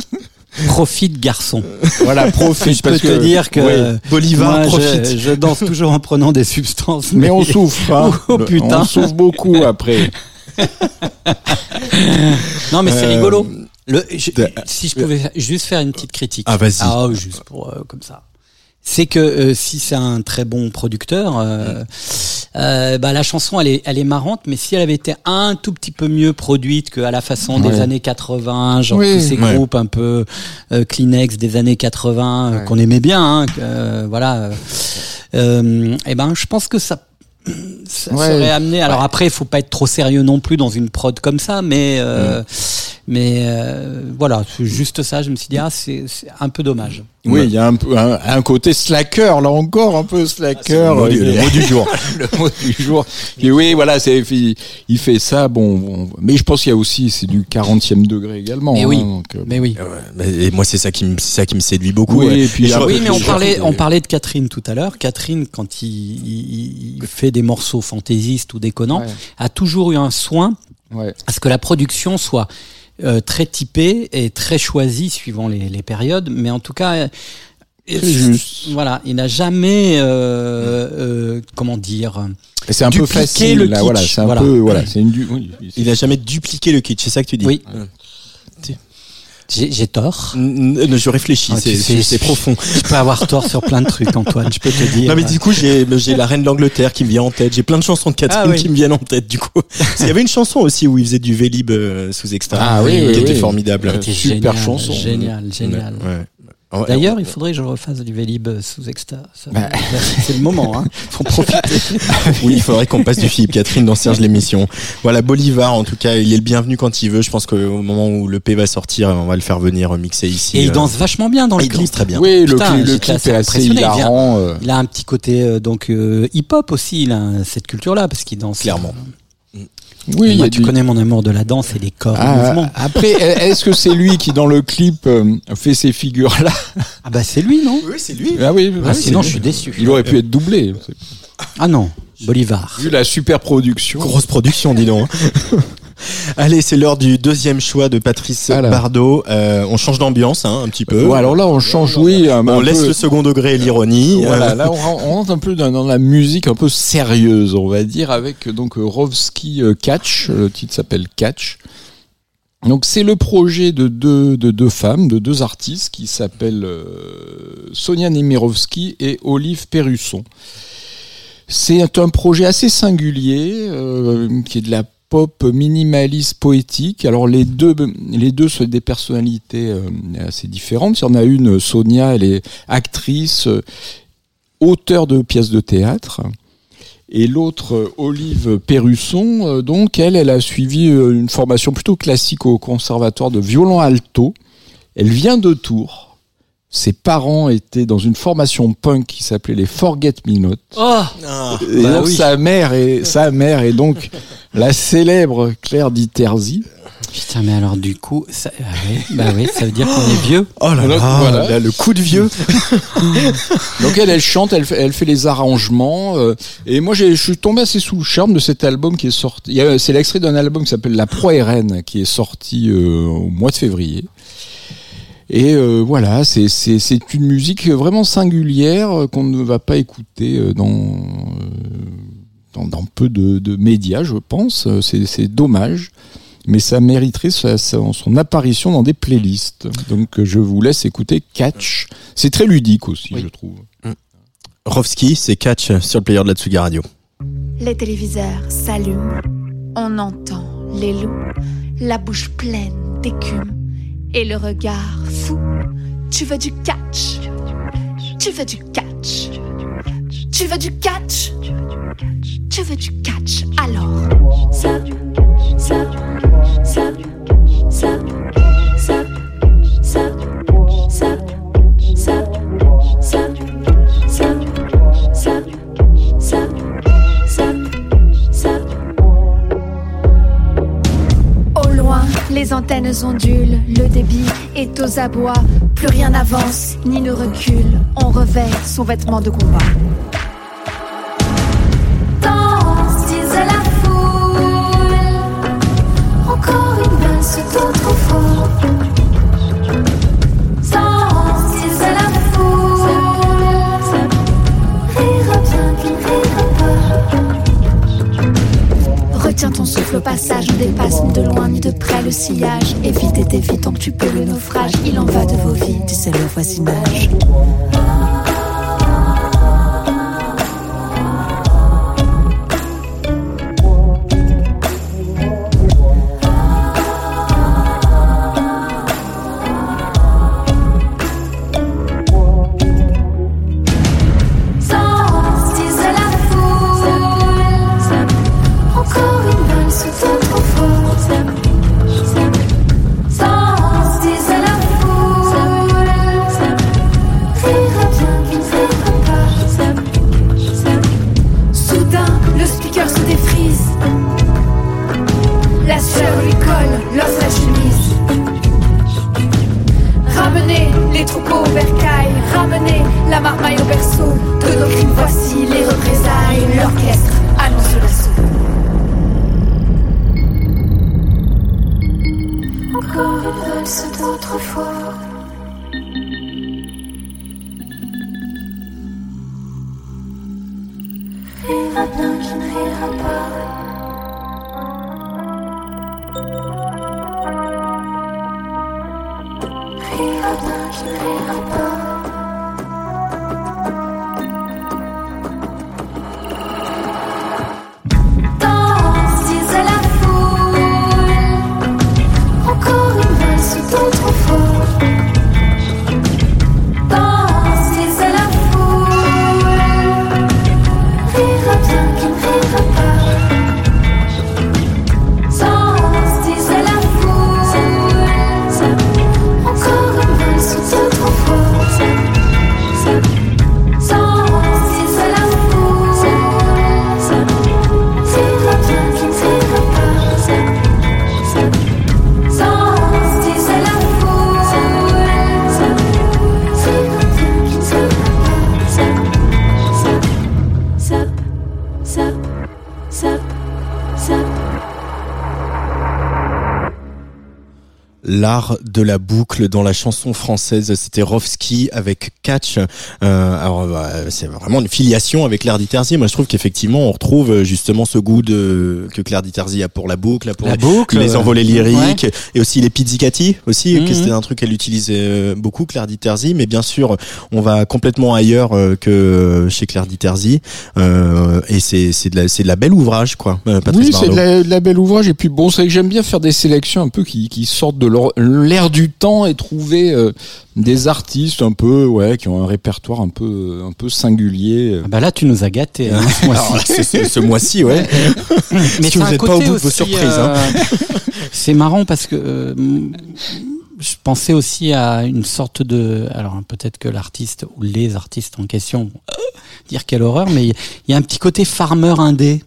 D: profite garçon.
B: voilà, profite.
D: Je peux
B: parce
D: te
B: que-
D: dire que
B: Oui.
A: Bolivar
D: moi,
A: profite.
D: Je, danse toujours en prenant des substances.
B: Mais on souffre, hein.
D: Oh, putain.
B: On souffre beaucoup après.
D: Non, mais c'est
A: Euh,
D: rigolo. Le, je-
A: de-
D: si je pouvais juste faire une petite critique.
A: Ah, vas-y.
D: Ah, juste pour euh, comme ça. C'est que euh, si c'est un très bon producteur, euh, euh, bah, la chanson elle est, elle est marrante, mais si elle avait été un tout petit peu mieux produite qu'à la façon des
B: Ouais.
D: années 80, genre
B: Oui.
D: tous ces
A: Ouais.
D: groupes un peu euh, Kleenex des années 80 euh, qu'on aimait bien, hein, que, euh, voilà. euh, euh, et ben, je pense que ça ça
B: Ouais.
D: serait amené. Alors après, il faut pas être trop sérieux non plus dans une prod comme ça, mais euh, mais euh, voilà, c'est juste ça. Je me suis dit ah c'est c'est un peu dommage.
B: Oui, il y a un, peu- un, un côté slacker, là encore, un peu slacker.
A: le mot du- le mot du jour.
B: le mot du jour. Et oui, voilà, c'est, il, il fait ça, bon, bon. Mais je pense qu'il y a aussi, c'est du 40e degré également.
D: Mais
B: hein,
D: oui.
B: donc, euh,
D: Mais oui.
A: Et moi, c'est ça qui me, c'est ça qui me séduit beaucoup.
B: Oui,
A: ouais.
B: et puis
A: je-
D: Oui, mais on parlait, on parlait de Catherine tout à l'heure. Catherine, quand il, il- il fait des morceaux fantaisistes ou déconnants,
B: Ouais.
D: a toujours eu un soin
B: Ouais.
D: à ce que la production soit euh, très typée et très choisie suivant les, les périodes. Mais en tout cas, euh,
B: juste.
D: Voilà, il n'a jamais, euh, euh, comment dire,
B: Et c'est un peu
D: Dupliquer
B: facile,
D: le
B: là, voilà, c'est un
D: voilà.
B: peu, voilà, c'est une, du- oui, c'est-
A: Il a jamais dupliqué le kitsch, c'est ça que tu dis
D: Oui. J'ai tort.
A: N- n- Je réfléchis,
D: Ah,
A: c'est profond.
D: Je peux avoir tort sur plein de trucs, Antoine. Je peux te dire.
A: Non mais du coup j'ai la reine d'Angleterre qui me vient en tête. J'ai plein de chansons de Catherine
D: Ah oui.
A: qui me viennent en tête du coup. Parce qu'il y avait une chanson aussi où il faisait du Vélib euh, sous extra,
B: Ah oui,
A: qui
B: oui,
A: était
B: oui.
A: formidable.
D: C'était
B: super
D: génial,
B: chanson.
D: Génial, génial.
A: Ouais, ouais. Ouais,
D: D'ailleurs,
A: ouais.
D: il faudrait que je refasse du Vélib sous extra. Ça-
B: Bah.
D: C'est le moment, hein. Faut profiter.
A: oui, il faudrait qu'on passe du Philippe Catherine dans Serge l'émission. Voilà, Bolivar, en tout cas, il est le bienvenu quand il veut. Je pense qu'au moment où le P va sortir, on va le faire venir mixer ici.
D: Et il
A: euh,
D: danse vachement bien dans le
A: il
D: clip.
A: danse très bien.
B: Oui, le
D: Putain,
B: clip, le
D: j'étais
B: clip
D: assez
B: est assez
D: il vient-
B: hilarant. euh.
D: Il a un petit côté euh, donc euh, hip-hop aussi. Il a cette culture-là parce qu'il danse
A: Clairement.
B: Oui,
D: Moi,
B: a
D: tu
B: du-
D: connais mon amour de la danse et des corps en
B: Ah,
D: mouvement.
B: après, est-ce que c'est lui qui dans le clip euh, fait ces figures-là
D: Ah bah c'est lui, non?
A: Oui, c'est lui.
B: Ah oui,
D: Ah,
B: oui,
D: Sinon, je suis déçu.
B: Il aurait pu être doublé.
D: Ah non, Bolivar.
B: Vu la super production.
A: Grosse production, dis donc. Allez, c'est l'heure du deuxième choix de Patrice
B: Voilà.
A: Bardot. Euh, on change d'ambiance hein, un petit peu.
B: Ouais, alors là, on change, oui. un-
A: on laisse
B: peu-
A: le second degré et l'ironie.
B: Voilà, là on, ren- on rentre un peu dans, dans la musique un peu sérieuse, on va dire, avec euh, donc euh, Rovski Catch, le titre s'appelle Catch. Donc c'est le projet de deux, de deux femmes, de deux artistes qui s'appellent euh, Sonia Nemirovski et Olive Perrusson. C'est un projet assez singulier, euh, qui est de la pop minimaliste poétique. Alors les deux, sont des personnalités euh, assez différentes. Il y en a une, Sonia, elle est actrice, euh, auteure de pièces de théâtre. Et l'autre, euh, Olive Perrusson, donc elle, elle a suivi une formation plutôt classique au conservatoire de violon alto. Elle vient de Tours. Ses parents étaient dans une formation punk qui s'appelait les Forget Me Not.
D: Oh
B: Et
D: Bah
B: donc
D: oui.
B: sa mère est sa mère est donc la célèbre Claire Diterzi.
D: Putain, mais alors du coup, ça, ah ouais, bah oui, ça veut dire qu'on est vieux.
A: Oh là là,
B: voilà.
A: là, le coup de vieux.
B: Donc elle, elle chante, elle fait, elle fait les arrangements. euh, et moi, j'ai- je suis tombé assez sous le charme de cet album qui est sorti. il y a- C'est l'extrait d'un album qui s'appelle La Proie RN, qui est sorti euh, au mois de février. Et euh, voilà, c'est une musique vraiment singulière euh, qu'on ne va pas écouter euh, dans, dans, dans peu de, de médias, je pense. C'est dommage. Mais ça mériterait sa- sa- son apparition dans des playlists. Donc je vous laisse écouter Catch. C'est très ludique aussi,
A: Oui.
B: je trouve.
A: Rovski, c'est catch sur le player de la Tsuga Radio.
H: Les téléviseurs s'allument, on entend les loups, la bouche pleine d'écume et le regard fou. Tu veux du catch? Tu veux du catch? Tu veux du catch? Tu veux du catch? Alors, ça, ça, ça, les antennes ondulent, le débit est aux abois, plus rien n'avance ni ne recule, on revêt son vêtement de combat. Passage, ne dépasse ni de loin ni de près le sillage. Évite et dévie tant que tu peux le naufrage. Il en va de vos vies, tu sais le voisinage.
A: L'art de la boucle dans la chanson française. C'était Rovski avec Catch. Euh, alors bah, c'est vraiment une filiation avec Claire Diterzi. Moi je trouve qu'effectivement on retrouve euh, justement ce goût de que Claire Diterzi a pour la boucle, pour
D: La
A: les,
D: boucle,
A: les envolées lyriques et aussi les pizzicati aussi. Que C'était un truc qu'elle utilisait euh, beaucoup Claire Diterzi. Mais bien sûr on va complètement ailleurs euh, que chez Claire Diterzi. Euh, et c'est c'est de la c'est de la belle ouvrage quoi. euh, Patrice
B: Oui, c'est de la, de la belle ouvrage. Et puis bon, c'est que j'aime bien faire des sélections un peu qui, qui sortent de leur- l'air du temps et trouver euh, des artistes un peu, ouais, qui ont un répertoire un peu, un peu singulier.
D: Ah bah là, tu nous as gâtés. hein, ce mois-ci.
A: C'est- ce mois-ci, ouais.
D: Mais
A: Parce que vous n'êtes pas au bout de vos surprises, hein.
D: euh, c'est marrant parce que euh, je pensais aussi à une sorte de. Alors peut-être que l'artiste ou les artistes en question vont euh, dire quelle horreur, mais il y a un petit côté farmer indé.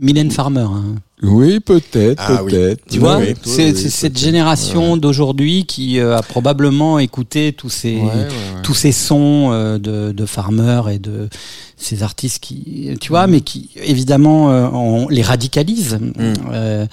D: Mylène Farmer. hein.
B: Oui, peut-être,
A: Ah oui.
B: peut-être.
D: Tu vois,
B: Oui,
D: c'est
B: oui,
D: cette génération d'aujourd'hui qui euh, a probablement écouté tous ces
B: Ouais, ouais, ouais.
D: tous ces sons euh, de, de Farmer et de ces artistes qui, tu
B: Mm.
D: vois, mais qui évidemment euh, on les radicalise.
B: Mm.
D: Euh,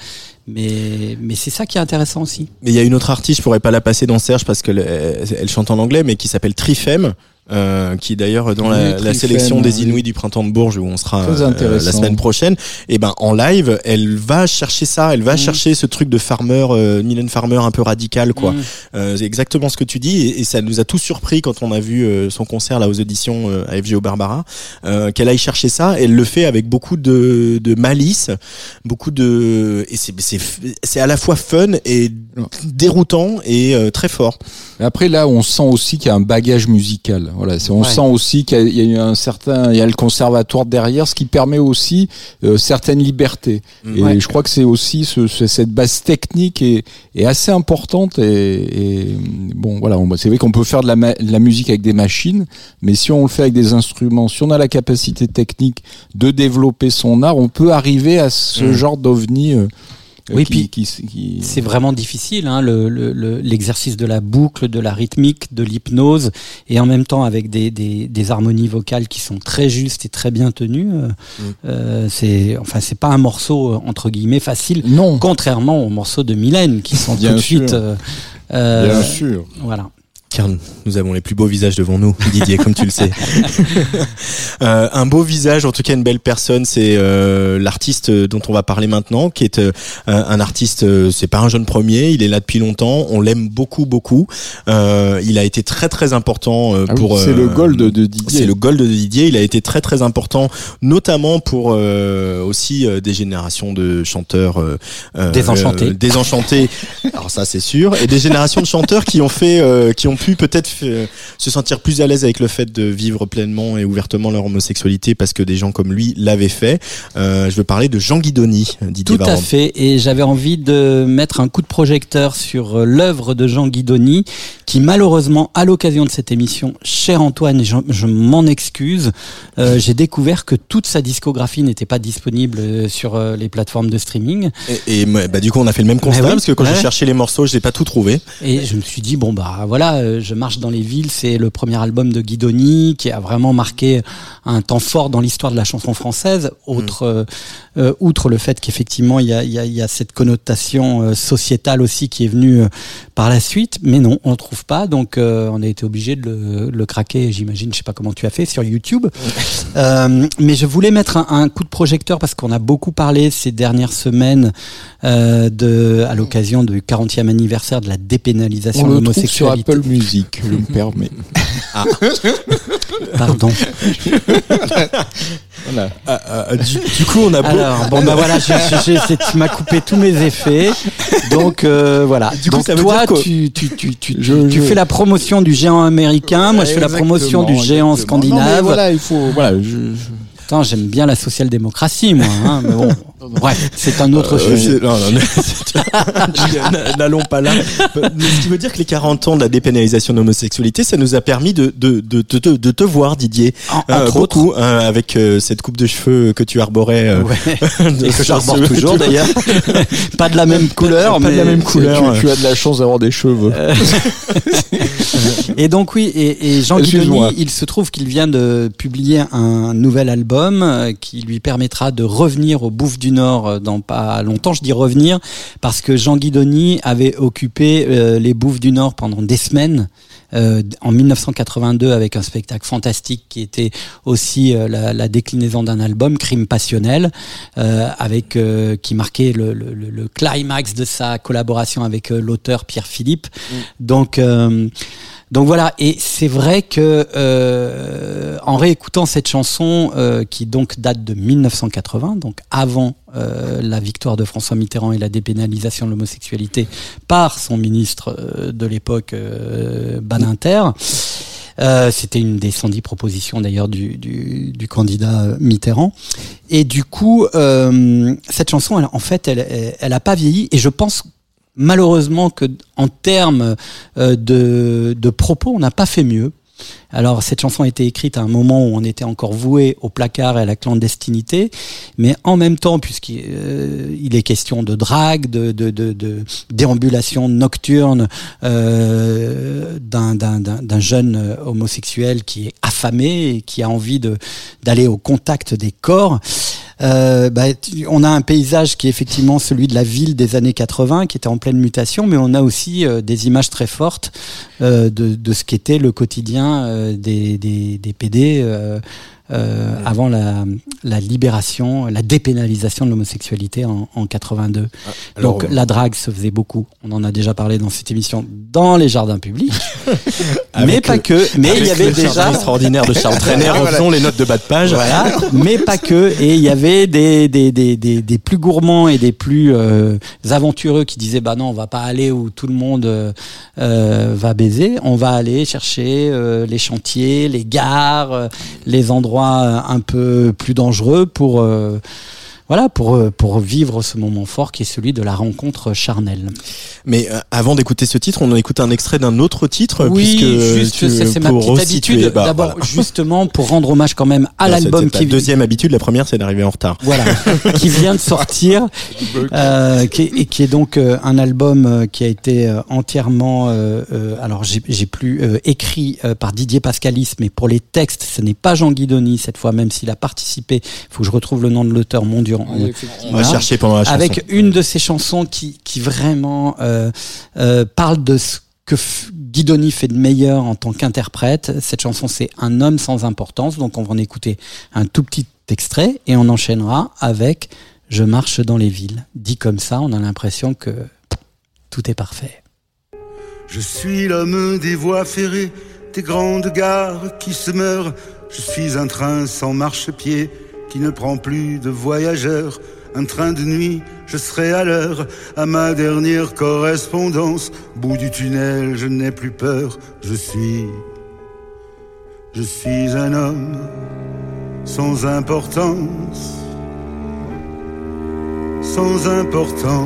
D: mais mais c'est ça qui est intéressant aussi.
A: Mais il y a une autre artiste, je pourrais pas la passer dans Serge parce qu'elle elle chante en anglais, mais qui s'appelle Trifem. Euh, qui est d'ailleurs dans la, sélection des
B: oui.
A: Inouïs du printemps de Bourges où on sera euh, la semaine prochaine. Et ben en live, elle va chercher ça, elle va
D: Mhm.
A: chercher ce truc de farmer, euh, Mylène Farmer un peu radical quoi.
D: Mm.
A: Euh, c'est exactement ce que tu dis et, et ça nous a tous surpris quand on a vu euh, son concert là aux auditions euh, à FGO Barbara euh, qu'elle aille chercher ça elle le fait avec beaucoup de, de malice beaucoup de et c'est c'est c'est à la fois fun et déroutant et euh, très fort
B: Après là, on sent aussi qu'il y a un bagage musical. Voilà, c'est on
D: Ouais.
B: sent aussi qu'il y y a eu un certain, il y a le conservatoire derrière, ce qui permet aussi euh, certaines libertés. Et
D: Ouais.
B: je crois que c'est aussi ce, ce- cette base technique est, est assez importante. Et, et, bon, voilà, on- c'est vrai qu'on peut faire de la, de la musique avec des machines, mais si on le fait avec des instruments, si on a la capacité technique de développer son art, on peut arriver à ce
A: Mm.
B: genre d'ovni. euh,
D: Oui,
B: qui,
D: puis
B: qui-
D: C'est vraiment difficile, hein, le- le- le- l'exercice de la boucle, de la rythmique, de l'hypnose, et en même temps avec des, des, des harmonies vocales qui sont très justes et très bien tenues. euh,
A: Mm.
D: euh, c'est enfin c'est pas un morceau euh, entre guillemets facile,
B: Non,
D: contrairement aux morceaux de Mylène qui sont
B: Bien
D: tout de suite. euh, euh,
B: bien sûr.
D: Voilà.
A: Car nous avons les plus beaux visages devant nous, Didier, comme tu le sais. Euh, un beau visage, en tout cas une belle personne, c'est euh, l'artiste dont on va parler maintenant, qui est euh, un artiste, euh, c'est pas un jeune premier, il est là depuis longtemps, on l'aime beaucoup, beaucoup. Euh, il a été très très important euh,
B: Ah oui,
A: pour...
B: c'est
A: euh,
B: le gold de Didier.
A: C'est le gold de Didier. Il a été très très important, notamment pour euh, aussi euh, des générations de chanteurs euh, euh,
D: Désenchantés.
A: euh, désenchantés. Alors ça c'est sûr. Et des générations de chanteurs qui ont fait, euh, qui ont pu peut-être euh, se sentir plus à l'aise avec le fait de vivre pleinement et ouvertement leur homosexualité parce que des gens comme lui l'avaient fait. Euh, je veux parler de Jean Guidoni, Didier
D: Tout à
A: Varand.
D: fait, et j'avais envie de mettre un coup de projecteur sur euh, l'œuvre de Jean Guidoni, qui malheureusement, à l'occasion de cette émission, cher Antoine, je, je m'en excuse, euh, j'ai découvert que toute sa discographie n'était pas disponible euh, sur euh, les plateformes de streaming,
A: Et, et, bah, du coup on a fait le même constat
D: oui,
A: parce que quand
D: ouais.
A: j'ai cherché les morceaux, j'ai pas tout trouvé.
D: et je me suis dit bon bah voilà, euh, je marche dans les villes, c'est le premier album de Guidoni qui a vraiment marqué un temps fort dans l'histoire de la chanson française, autre euh, outre le fait qu'effectivement il y a, y, a, y a cette connotation euh, sociétale aussi qui est venue euh, par la suite, mais non, on ne trouve pas, donc euh, on a été obligé de le, le craquer, j'imagine, je sais pas comment tu as fait, sur YouTube. Euh, mais je voulais mettre un, un coup de projecteur parce qu'on a beaucoup parlé ces dernières semaines euh, de, à l'occasion du 40e anniversaire de la dépénalisation
B: On
D: de
B: trouve sur
D: l'homosexualité.
B: Apple Music, je me permets.
D: Pardon.
B: Voilà.
A: Ah, ah, du, du coup on a beau...
D: Alors bon bah voilà, tu m'as coupé tous mes effets, donc euh, voilà.
A: Du coup,
D: donc
A: ça veut
D: toi,
A: dire
D: tu, tu, tu, tu,
B: Je-
D: tu
B: je-
D: fais la promotion du géant américain, moi je fais la promotion du géant
B: exactement.
D: Scandinave.
B: voilà, il faut. Voilà, je, je-
D: Attends, j'aime bien la social-démocratie, moi. Hein, mais bon, bref, c'est un autre
A: Euh,
D: sujet.
A: non, non, N'allons pas là. Mais ce qui veut dire que les 40 ans de la dépénalisation de l'homosexualité, ça nous a permis de, de, de, de, de- te voir, Didier.
D: En-
A: Euh,
D: entre autres.
A: beaucoup, euh, avec euh, cette coupe de cheveux que tu arborais.
D: Et que j'arbore toujours d'ailleurs. pas de la même couleur,
A: Pas de
D: mais
A: la même couleur.
B: tu, as de la chance d'avoir des cheveux.
D: Et donc oui, et, et Jean. Guidoni, il se trouve qu'il vient de publier un nouvel album qui lui permettra de revenir au bouffe du Nord euh, dans pas longtemps. Je dis revenir parce que Jean Guidoni avait occupé euh, les Bouffes du Nord pendant des semaines. euh, en 1982 avec un spectacle fantastique qui était aussi euh, la, la déclinaison d'un album Crime passionnel euh, avec qui marquait le, le, le- le climax de sa collaboration avec l'auteur Pierre Philippe donc euh, donc voilà, et c'est vrai que euh, en réécoutant cette chanson euh, qui donc date de 1980, donc avant euh, la victoire de François Mitterrand et la dépénalisation de l'homosexualité par son ministre de l'époque, Badinter. Euh, C'était une des 110 propositions d'ailleurs du, candidat Mitterrand. Et du coup, cette chanson, elle, en fait, elle, elle, pas vieilli. Et je pense malheureusement que en termes euh, de, propos, on n'a pas fait mieux. Alors cette chanson a été écrite à un moment où on était encore voué au placard et à la clandestinité, mais en même temps, puisqu'il euh, est question de drague, de, de, de, déambulation nocturne euh, d'un jeune homosexuel qui est affamé et qui a envie d'aller au contact des corps. Euh, bah, on a un paysage qui est effectivement celui de la ville des années 80, qui était en pleine mutation, mais on a aussi euh, des images très fortes euh, de, ce qu'était le quotidien des, des, des PD euh, euh, avant la, la libération, la dépénalisation de l'homosexualité en, en 82.
A: alors,
D: Donc la drague se faisait beaucoup. On en a déjà parlé dans cette émission dans les jardins publics, mais pas que. Mais il y avait déjà
A: extraordinaire de Charles Trenet, refaisons les notes de bas de page.
D: voilà, mais pas que. Et il y avait des, des, des, des, des plus gourmands et des plus euh, aventureux qui disaient bah non, on va pas aller où tout le monde euh, euh, va baiser. On va aller chercher euh, les chantiers, les gares, euh, les endroits euh, un peu plus dangereux pour euh, voilà pour euh, pour vivre ce moment fort qui est celui de la rencontre charnelle.
A: Mais euh, avant d'écouter ce titre, on en écoute un extrait d'un autre titre.
D: Oui,
A: puisque
D: juste
A: tu-
D: ça, c'est ma petite habitude.
A: bah,
D: D'abord,
A: voilà.
D: justement pour rendre hommage quand même à l'album qui
A: deuxième habitude, la première c'est d'arriver en retard.
D: voilà, qui vient de sortir, euh, qui et qui est donc euh, un album qui a été entièrement, euh, alors j'ai plus écrit par Didier Pascalis, mais pour les textes, ce n'est pas Jean Guidoni cette fois, même s'il a participé. Il faut que je retrouve le nom de l'auteur, mon Dieu.
B: Oui.
A: On va chercher pendant la chanson.
D: Avec une de ces chansons qui, qui vraiment euh, euh, parle de ce que Guidoni fait de meilleur en tant qu'interprète. Cette chanson, c'est Un homme sans importance. Donc, on va en écouter un tout petit extrait et on enchaînera avec Je marche dans les villes. Dit comme ça, on a l'impression que tout est parfait.
I: Je suis l'homme des voies ferrées, des grandes gares qui se meurent. Je suis un train sans marchepied qui ne prend plus de voyageurs. Un train de nuit, je serai à l'heure à ma dernière correspondance. Bout du tunnel, je n'ai plus peur. Je suis, je suis un homme sans importance, sans importance.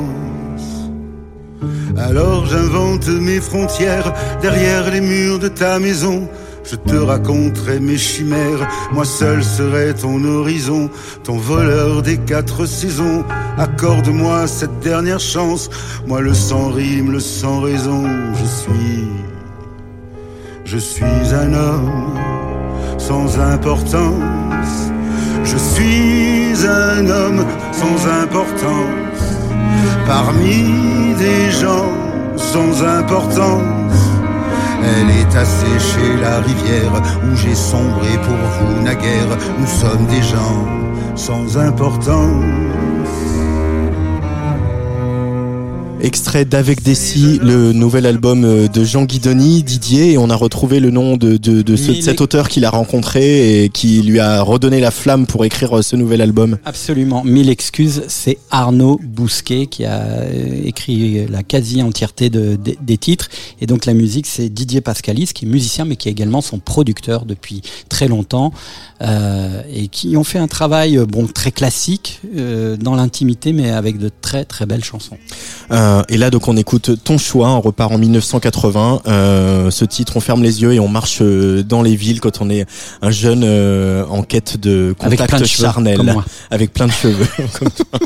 I: Alors j'invente mes frontières derrière les murs de ta maison. Je te raconterai mes chimères, moi seul serai ton horizon, ton voleur des quatre saisons. Accorde-moi cette dernière chance, moi le sans rime, le sans raison. Je suis, je suis un homme sans importance. Je suis un homme sans importance parmi des gens sans importance. Elle est asséchée la rivière où j'ai sombré pour vous naguère. Nous sommes des gens sans importance.
A: Extrait d'Avec Dessy, le nouvel album euh, de Jean Guidoni, Didier, et on a retrouvé le nom de, de, de, ce- de
D: Mille-
A: cet auteur qu'il a rencontré et qui lui a redonné la flamme pour écrire euh, ce nouvel album.
D: Absolument, mille excuses. C'est Arnaud Bousquet qui a euh, écrit la quasi-entièreté de, des- titres. Et donc la musique, c'est Didier Pascalis, qui est musicien, mais qui est également son producteur depuis très longtemps. euh, et qui ont fait un travail bon très classique euh, dans l'intimité, mais avec de très très belles chansons.
A: Euh, et là, donc, on écoute ton choix. On repart en 1980. Euh, ce titre, on ferme les yeux et on marche euh, dans les villes quand on est un jeune euh, en quête de
D: Avec
A: contact
D: cheveux,
A: charnel, avec plein de cheveux. comme toi.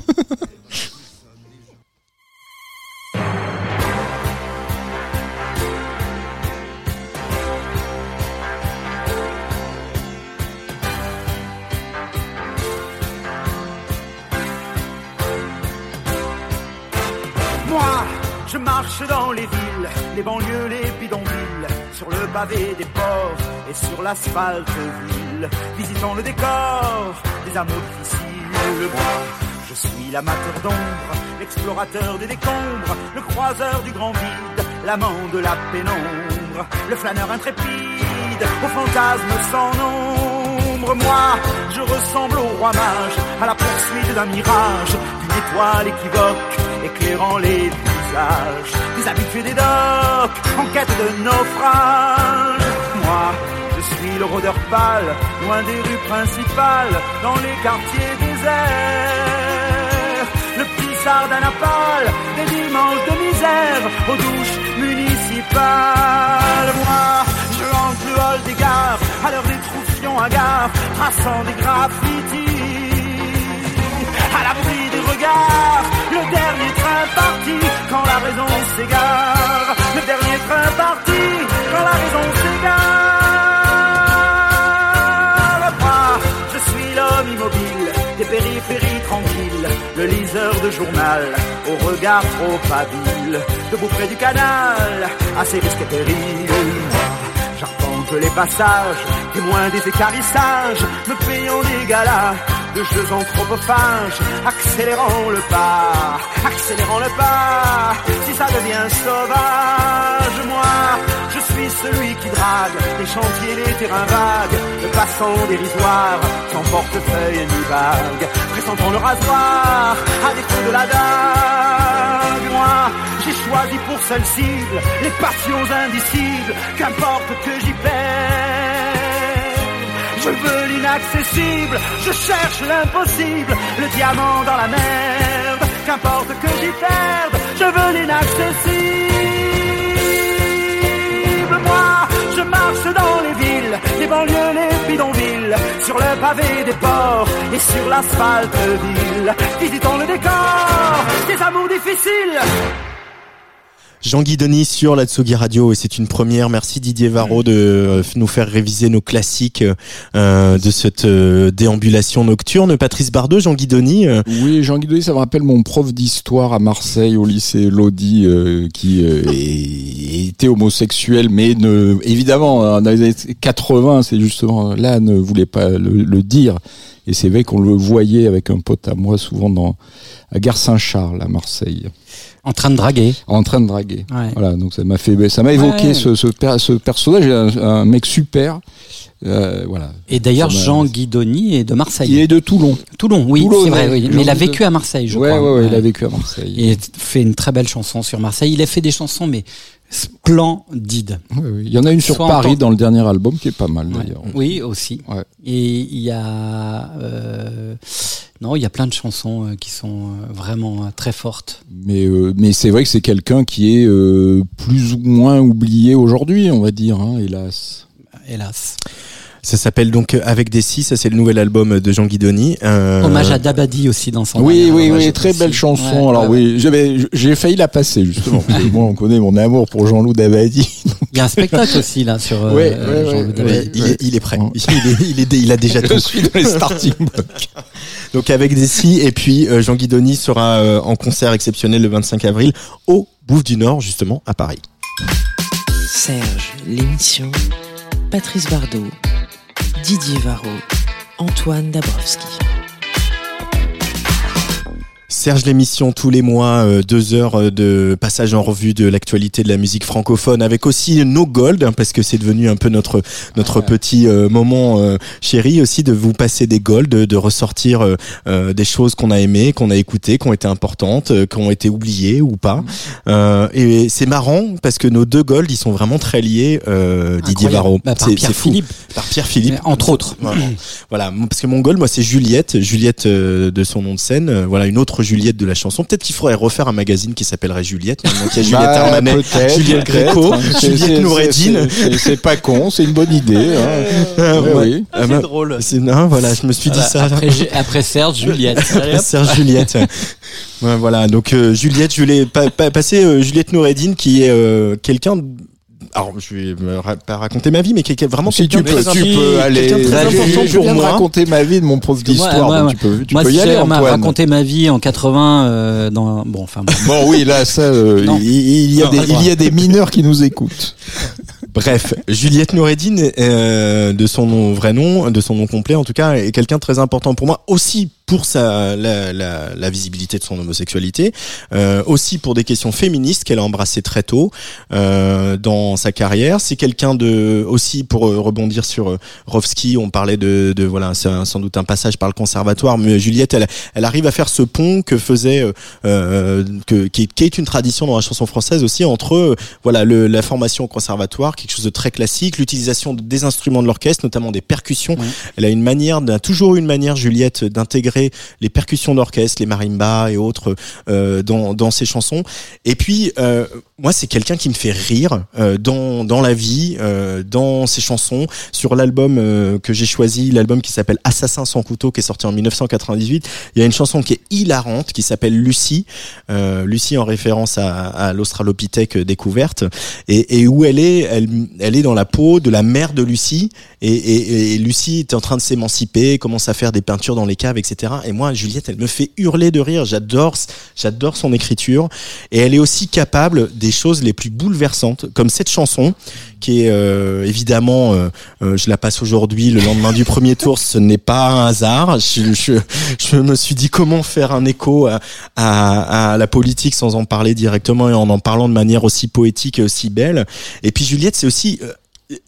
J: Je marche dans les villes, les banlieues, les bidonvilles, sur le pavé des ports et sur l'asphalte ville, visitant le décor des amours difficiles. Moi, je suis l'amateur d'ombre, l'explorateur des décombres, le croiseur du grand vide, l'amant de la pénombre, le flâneur intrépide, au fantasme sans nombre. Moi, je ressemble au roi mage, à la poursuite d'un mirage, d'une étoile équivoque, éclairant les des habitués des docks, en quête de naufrage. Moi, je suis le rôdeur pâle, loin des rues principales, dans les quartiers déserts. Le petit sardin à des dimanches de misère, aux douches municipales. Moi, je hante le hall des gares, à l'heure des troufions hagards, traçant des graffitis. À l'abri des regards, le dernier train parti, quand la raison s'égare. Le dernier train parti, quand la raison s'égare. Moi, je suis l'homme immobile des périphéries tranquilles, le liseur de journal au regard trop habile, debout près du canal, risques périls. J'arpente les passages, témoin des écarissages, me payant des galas de jeux anthropophages, accélérant le pas, accélérant le pas, si ça devient sauvage, moi, je suis celui qui drague les chantiers, les terrains vagues, le passant dérisoire, sans portefeuille ni bague, pressentant le rasoir, à défaut de la dague, moi, j'ai choisi pour seule cible les passions indicibles, qu'importe que j'y perds. Je veux l'inaccessible, je cherche l'impossible, le diamant dans la merde, qu'importe que j'y perde, je veux l'inaccessible. Moi, je marche dans les villes, les banlieues, les bidonvilles, sur le pavé des ports et sur l'asphalte ville, visitant le décor des amours difficiles.
A: Jean-Guy Denis sur la Tsugi Radio et c'est une première. Merci Didier Varro de euh, nous faire réviser nos classiques euh, de cette euh, déambulation nocturne. Patrice Bardot, Jean-Guy Denis.
B: Oui, Jean-Guy Denis, ça me rappelle mon prof d'histoire à Marseille, au lycée Lodi, qui était homosexuel, mais ne, évidemment, hein, dans les années 80, c'est justement là, ne voulait pas le dire. Et c'est vrai qu'on le voyait avec un pote à moi, souvent dans, à Gare Saint-Charles, à Marseille.
D: En train de draguer.
B: En train de draguer.
D: Ouais.
B: Voilà, donc ça m'a fait, ça m'a évoqué
D: Ouais.
B: ce, ce, per- ce personnage, un, un mec super. Euh, voilà.
D: Et d'ailleurs, Jean Guidoni est de Marseille.
B: Il est de Toulon.
D: Toulon, oui, c'est vrai, oui. Mais il a vécu à Marseille, je
B: ouais,
D: crois.
B: Ouais, ouais, il a vécu à Marseille.
D: Et fait une très belle chanson sur Marseille. Il a fait des chansons, mais
B: ouais. Il y en a une sur
D: Soit
B: Paris dans le dernier album qui est pas mal d'ailleurs.
D: Oui, aussi.
B: Ouais.
D: Et il y a euh, non, il y a plein de chansons euh, qui sont euh, vraiment euh, très fortes.
B: Mais mais c'est vrai que c'est quelqu'un qui est plus ou moins oublié aujourd'hui, on va dire, hein, hélas.
D: Hélas.
A: Ça s'appelle donc Avec des six, ça c'est le nouvel album de Jean Guidoni. Euh,
D: Hommage à Dabadi aussi dans son.
B: Oui, oui, oui, très belle chanson.
D: Ouais,
B: Alors
D: ouais,
B: oui, j'avais, j'ai failli la passer justement. parce que moi, on connaît mon amour pour Jean-Loup Dabadi.
D: Il y a un spectacle aussi là sur. euh,
B: Ouais, ouais,
D: Jean-Loup
B: ouais,
D: Dabadi.
B: ouais.
A: il, est, il est prêt. Il, est, il, est, il a déjà tout.
B: Je suis dans les starting blocks.
A: Donc avec des six et puis euh, Jean Guidoni sera euh, en concert exceptionnel le 25 avril au Bouffe du Nord justement à Paris.
K: Serge, l'émission. Patrice Bardot. Didier Varro. Antoine Dabrowski.
A: Serge l'émission tous les mois, euh, deux heures euh, de passage en revue de l'actualité de la musique francophone, avec aussi nos gold, hein, parce que c'est devenu un peu notre notre petit euh, moment euh, chéri aussi de vous passer des gold, de, de ressortir des choses qu'on a aimées, qu'on a écoutées, qui ont été importantes, qui ont été oubliées ou pas. Euh, et c'est marrant parce que nos deux gold, ils sont vraiment très liés, Didier. Varro.
D: Bah, par
A: C'est- fou.
D: Philippe.
A: Par Pierre Philippe,
D: entre autres.
A: Voilà, mon- parce que mon goal, moi, c'est Juliette, Juliette de son nom de scène. voilà, une autre Juliette de la chanson. Peut-être qu'il faudrait refaire un magazine qui s'appellerait Juliette. Maintenant qu'il y a Juliette
B: Bah,
A: Armanet, Juliette. Gréco,
B: C'est- c'est-
A: Juliette
B: c'est-
A: Noureddin.
B: c'est- c'est- C'est pas con, c'est une bonne idée. hein.
A: Euh,
B: Ouais,
A: ouais.
B: oui.
A: Ah, bah,
D: drôle.
A: c'est- non, voilà, je me suis dit ça.
D: Après, Serge, Juliette.
A: Serge Juliette. Ouais, voilà, donc euh, Juliette, je voulais pa- pa- passer euh, Juliette Noureddin qui est euh, quelqu'un alors je vais me ra- pas raconter ma vie, mais quelqu'un vraiment
B: Si tu
A: quelqu'un
B: peux,
A: très
B: tu
A: important-
B: peux aller.
A: très important pour moi.
B: raconter ma vie de mon prof d'histoire.
D: Moi, moi,
B: tu peux, tu
D: moi,
B: peux y
D: si
B: aller, Antoine.
D: raconté ma vie en 80 euh, dans bon enfin bon.
B: Bon, oui, là, ça, euh, il, il y a
D: Non,
B: des, il y a des mineurs qui nous écoutent.
A: Bref, Juliette Noureddin, euh, de son nom vrai nom, de son nom complet en tout cas, est quelqu'un de très important pour moi aussi pour sa la, la, la visibilité de son homosexualité, euh, aussi pour des questions féministes qu'elle a embrassées très tôt euh, dans sa carrière. C'est quelqu'un de aussi pour euh, rebondir sur euh, Rovski, on parlait de, de voilà, c'est sans doute un passage par le conservatoire, mais Juliette, elle, elle arrive à faire ce pont que faisait euh, euh, que qui est, qui est une tradition dans la chanson française aussi entre voilà le, la formation au conservatoire, quelque chose de très classique, l'utilisation de- des instruments de l'orchestre, notamment des percussions. Elle a une manière, a toujours une manière, Juliette, d'intégrer les percussions d'orchestre, les marimbas et autres euh, dans, dans ses chansons. Et puis, euh, moi, c'est quelqu'un qui me fait rire euh, dans, dans la vie, euh, dans ses chansons. Sur l'album euh, que j'ai choisi, l'album qui s'appelle Assassin sans couteau, qui est sorti en 1998, il y a une chanson qui est hilarante, qui s'appelle Lucie. Lucie en référence à, à l'Australopithèque découverte, et, et où elle est, elle, elle est dans la peau de la mère de Lucie, et, et, et Lucie est en train de s'émanciper, commence à faire des peintures dans les caves, etc. Et moi, Juliette, elle me fait hurler de rire. J'adore, j'adore son écriture, et elle est aussi capable des choses les plus bouleversantes, comme cette chanson, qui est euh, évidemment, euh, euh, je la passe aujourd'hui, le lendemain du premier tour, ce n'est pas un hasard. Je, me suis dit comment faire un écho à, la politique sans en parler directement et en en parlant de manière aussi poétique et aussi belle. Et puis Juliette, c'est aussi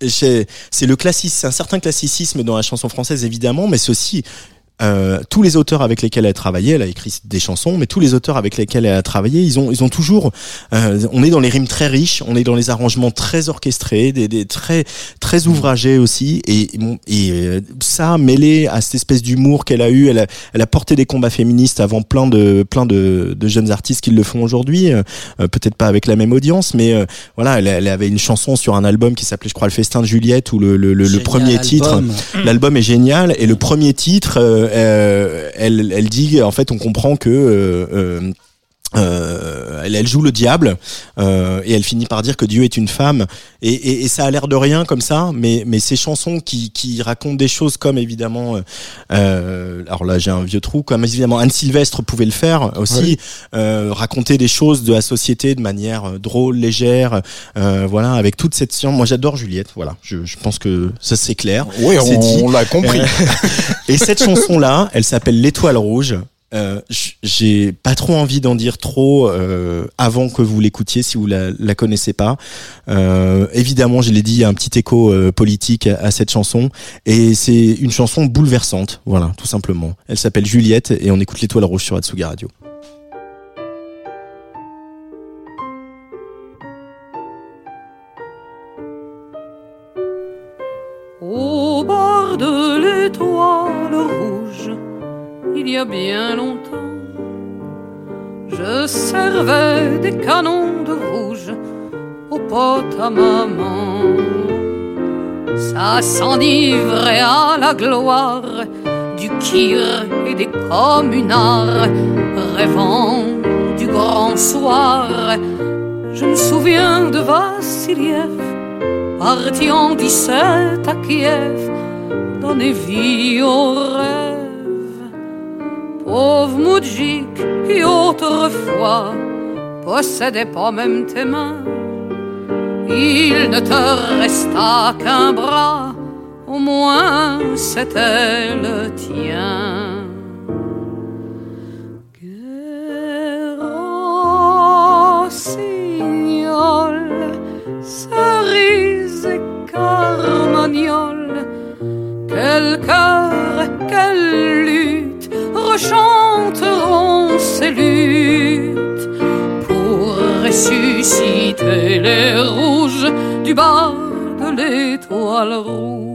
A: c'est le classicisme, c'est un certain classicisme dans la chanson française évidemment, mais c'est aussi euh, tous les auteurs avec lesquels elle a travaillé, elle a écrit des chansons, mais tous les auteurs avec lesquels elle a travaillé, ils ont, ils ont toujours, euh, on est dans les rimes très riches, on est dans les arrangements très orchestrés, des, des très, très ouvragés aussi, et, et euh, ça mêlé à cette espèce d'humour qu'elle a eu, elle a, elle a porté des combats féministes avant plein de, plein de, de jeunes artistes qui le font aujourd'hui, euh, euh, peut-être pas avec la même audience, mais euh, voilà, elle, elle avait une chanson sur un album qui s'appelait, je crois, Le Festin de Juliette, où le, le, le, premier titre,
D: album.
A: l'album est génial, et le premier titre, elle, elle dit, en fait, on comprend que euh, elle, elle joue le diable euh, et elle finit par dire que Dieu est une femme. Et, et, et ça a l'air de rien comme ça mais mais ces chansons qui, qui racontent des choses comme évidemment euh, euh, alors là j'ai un vieux trou comme évidemment Anne Sylvestre pouvait le faire aussi
B: Oui.
A: euh, raconter des choses de la société de manière euh, drôle légère euh, voilà avec toute cette science. Moi j'adore Juliette voilà. Je, je pense que ça c'est clair.
B: Oui, on, l'a compris.
A: Et cette chanson là elle s'appelle l'étoile rouge euh, j'ai pas trop envie d'en dire trop euh, avant que vous l'écoutiez si vous la, la connaissez pas. Euh, évidemment, je l'ai dit, il y a un petit écho politique à, à cette chanson et c'est une chanson bouleversante, voilà, tout simplement. Elle s'appelle Juliette et on écoute l'étoile rouge sur Atsugi Radio.
L: Au bord de l'étoile rouge, il y a bien longtemps, je servais des canons de rouge aux potes à maman. Ça s'enivrait à la gloire du kir et des communards, rêvant du grand soir. Je me souviens de Vassiliev parti en 17 à Kiev, donner vie au rêve. Pauvre Moudjik qui autrefois possédait pas même tes mains, il ne te resta qu'un bras, au moins c'était le tien. Rossignol, cerise et carmagnole, quel cœur, quelle lutte rechanteront ces luttes pour ressusciter les rouges du bas de l'étoile rouge.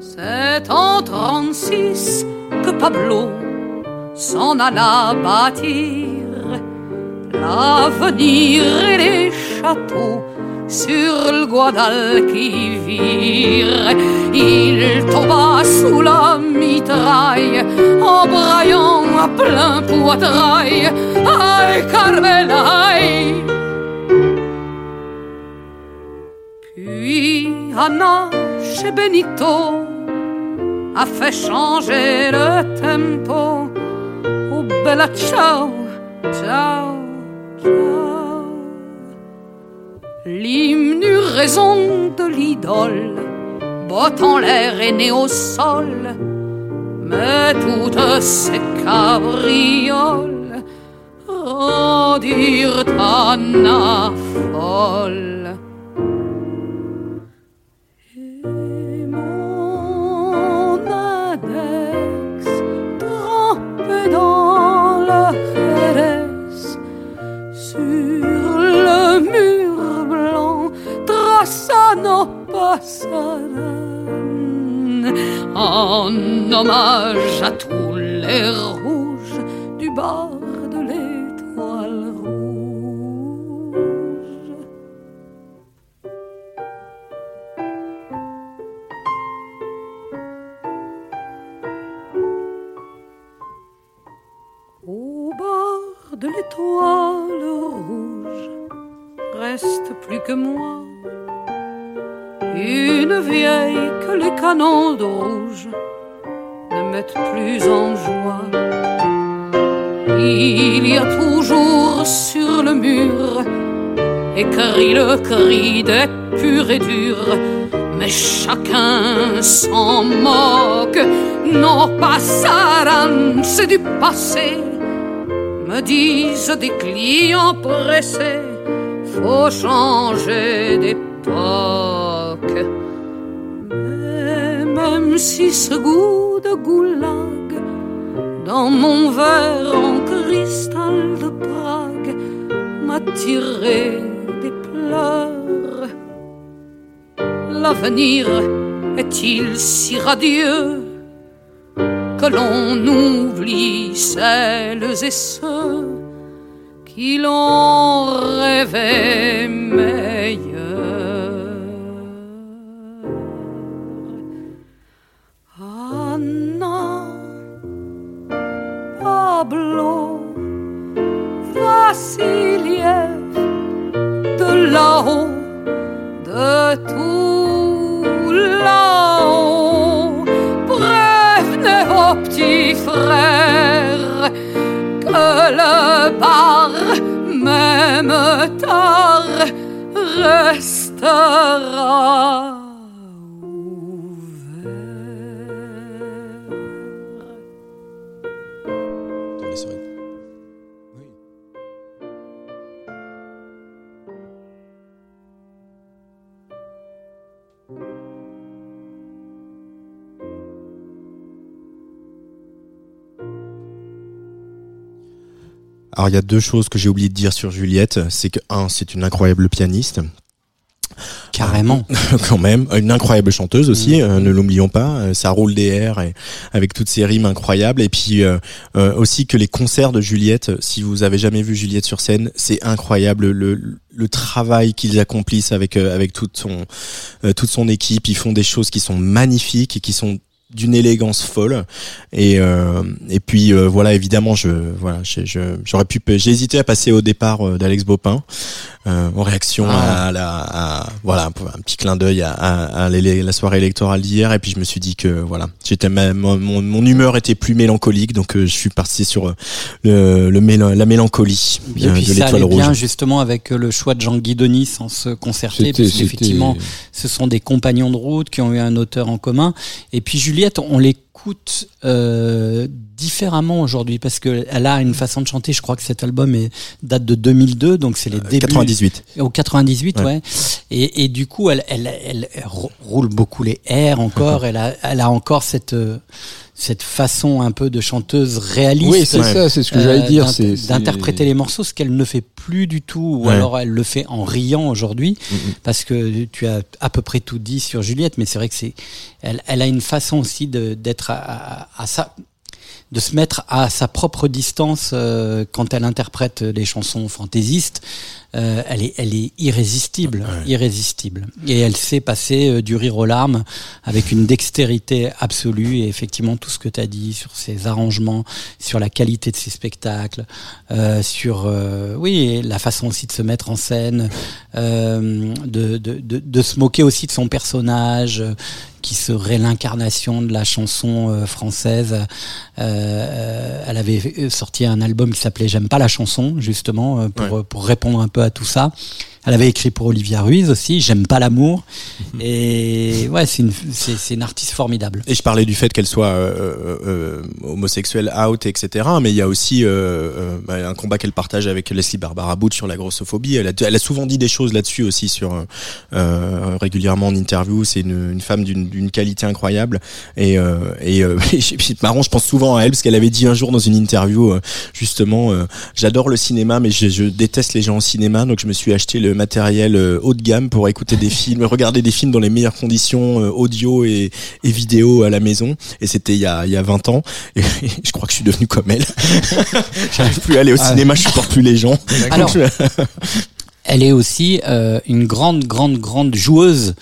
L: C'est en 36 que Pablo s'en alla bâtir l'avenir et les châteaux sur le Guadalquivir. Il tomba sous la mitraille en braillant à plein poitrail, ay Carmela, ay. Puis Anna chez Benito a fait changer le tempo. Oh bella ciao, ciao, ciao. L'hymne raison de l'idole, botte en l'air et né au sol. Mais toutes ces cabrioles rendirent Anna folle. En hommage à tous les rouges du bord de l'étoile rouge. Au bord de l'étoile rouge reste plus que moi une vieille que les canons de rouge ne mettent plus en joie. Il y a toujours sur le mur écrit le cri des purs et durs, mais chacun s'en moque. Non, passaran, c'est du passé, me disent des clients pressés, faut changer d'époque. Si ce goût de goulag dans mon verre en cristal de Prague m'a tiré des pleurs. L'avenir est-il si radieux que l'on oublie celles et ceux qui l'ont rêvé meilleur? Pablo, Vassiliev, de là-haut, de tout là-haut, prévenez vos petits frères que le bar, même tard, restera.
A: Alors il y a deux choses que j'ai oublié de dire sur Juliette, c'est que un, c'est une incroyable pianiste.
D: Carrément.
A: Quand même, une incroyable chanteuse aussi, euh, ne l'oublions pas. Euh, Ça roule des airs et avec toutes ces rimes incroyables. Et puis euh, aussi que les concerts de Juliette, si vous avez jamais vu Juliette sur scène, c'est incroyable le, le travail qu'ils accomplissent avec avec toute son toute son équipe. Ils font des choses qui sont magnifiques et qui sont d'une élégance folle. Et euh, et puis euh, voilà évidemment je voilà j'aurais pu j'ai hésité à passer au départ euh, d'Alex Bopin euh, en réaction
B: Ah.
A: à la à, voilà un petit clin d'œil à, à, à la soirée électorale d'hier et puis je me suis dit que voilà j'étais même mon, mon humeur était plus mélancolique donc euh, je suis parti sur euh, le, le mélan- la mélancolie
D: Et puis
A: de
D: ça
A: l'étoile
D: allait
A: rouge
D: bien justement avec euh, le choix de Jean-Guy Denis sans se concerter, parce qu'effectivement, ce sont des compagnons de route qui ont eu un auteur en commun. Et puis Juliette, on l'écoute euh, différemment aujourd'hui parce que elle a une façon de chanter. Je crois que cet album est, date de 2002, donc c'est les débuts.
A: 98
D: Au 98, ouais.
A: Ouais.
D: Et, et du coup, elle, elle, elle, elle rou- roule beaucoup les airs encore. elle, a, elle a encore cette euh, cette façon un peu de chanteuse réaliste.
B: Oui, c'est ça, c'est ce que j'allais dire, c'est- c'est-
D: d'interpréter les morceaux, ce qu'elle ne fait plus du tout, ou
A: Ouais.
D: alors elle le fait en riant aujourd'hui,
B: Mm,
D: parce que tu as à peu près tout dit sur Juliette, mais c'est vrai que c'est, elle, elle a une façon aussi de d'être à, à, à ça de se mettre à sa propre distance euh, quand elle interprète les chansons fantaisistes. Euh, elle est, elle est irrésistible, irrésistible. Et elle sait passer euh, du rire aux larmes avec une dextérité absolue. Et effectivement, tout ce que tu as dit sur ses arrangements, sur la qualité de ses spectacles, euh, sur euh, oui la façon aussi de se mettre en scène, euh, de, de, de, de se moquer aussi de son personnage qui serait l'incarnation de la chanson française. Euh, elle avait sorti un album qui s'appelait J'aime pas la chanson, justement, pour,
A: Ouais.
D: pour répondre un peu tout ça. Elle avait écrit pour Olivia Ruiz aussi, J'aime pas l'amour. Et ouais, c'est une, c'est, c'est une artiste formidable.
A: Et je parlais du fait qu'elle soit euh, euh, euh, homosexuelle, out, etc. Mais il y a aussi euh, euh, bah, un combat qu'elle partage avec Leslie Barbara Butch sur la grossophobie. Elle a, elle a souvent dit des choses là-dessus aussi, sur euh, régulièrement en interview. C'est une, une femme d'une, d'une qualité incroyable. Et, euh, et, euh, et c'est marrant, je pense souvent à elle parce qu'elle avait dit un jour dans une interview, justement, euh, j'adore le cinéma, mais je, je déteste les gens au cinéma, donc je me suis acheté le matériel euh, haut de gamme pour écouter des films, regarder des films dans les meilleures conditions euh, audio et, et vidéo à la maison. Et c'était il y a, il y a 20 ans. Et, je crois que je suis devenu comme elle. J'arrive plus à aller au
D: Ah.
A: cinéma, je supporte plus les gens.
D: Alors, Elle est aussi euh, une grande, grande, grande joueuse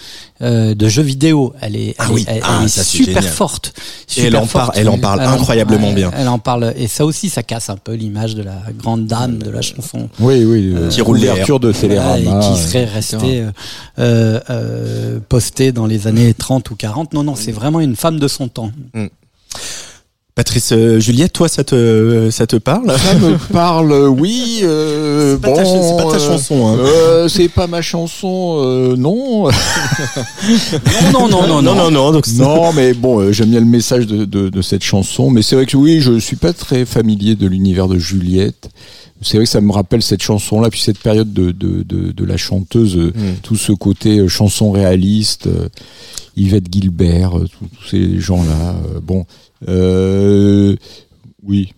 D: euh, de jeux vidéo. Elle est,
A: Ah
D: elle
A: oui.
D: est, elle,
A: Ah,
D: elle est
A: ça, c'est
D: super forte.
A: Et elle en parle- elle en parle
D: Elle
A: incroyablement
D: elle-
A: bien.
D: Elle en parle, et ça aussi, ça casse un peu l'image de la grande dame de la chanson.
B: Oui, oui. euh,
A: Qui roule les
B: l'ouverture de
D: Voilà, et qui serait
B: euh,
D: restée euh, euh, euh, postée dans les années 30 ou 40. Non, non, c'est vraiment une femme de son temps.
A: Patrice euh, Juliette, toi, ça te, ça te parle?
B: Ça me parle, oui. Euh,
A: C'est pas
B: bon,
A: c'est pas ta
B: euh,
A: chanson, hein.
B: euh, c'est pas ma chanson, euh, non.
D: Non, non, non, non,
A: non, non, non. Donc, c'est-
B: non, mais bon, euh, j'aime bien le message de, de, de cette chanson. Mais c'est vrai que oui, je suis pas très familier de l'univers de Juliette. C'est vrai que ça me rappelle cette chanson-là, puis cette période de, de, de, de la chanteuse, euh,
A: Mm.
B: tout ce côté euh, chanson réaliste, euh, Yvette Gilbert, tous ces gens-là. bon, euh, oui,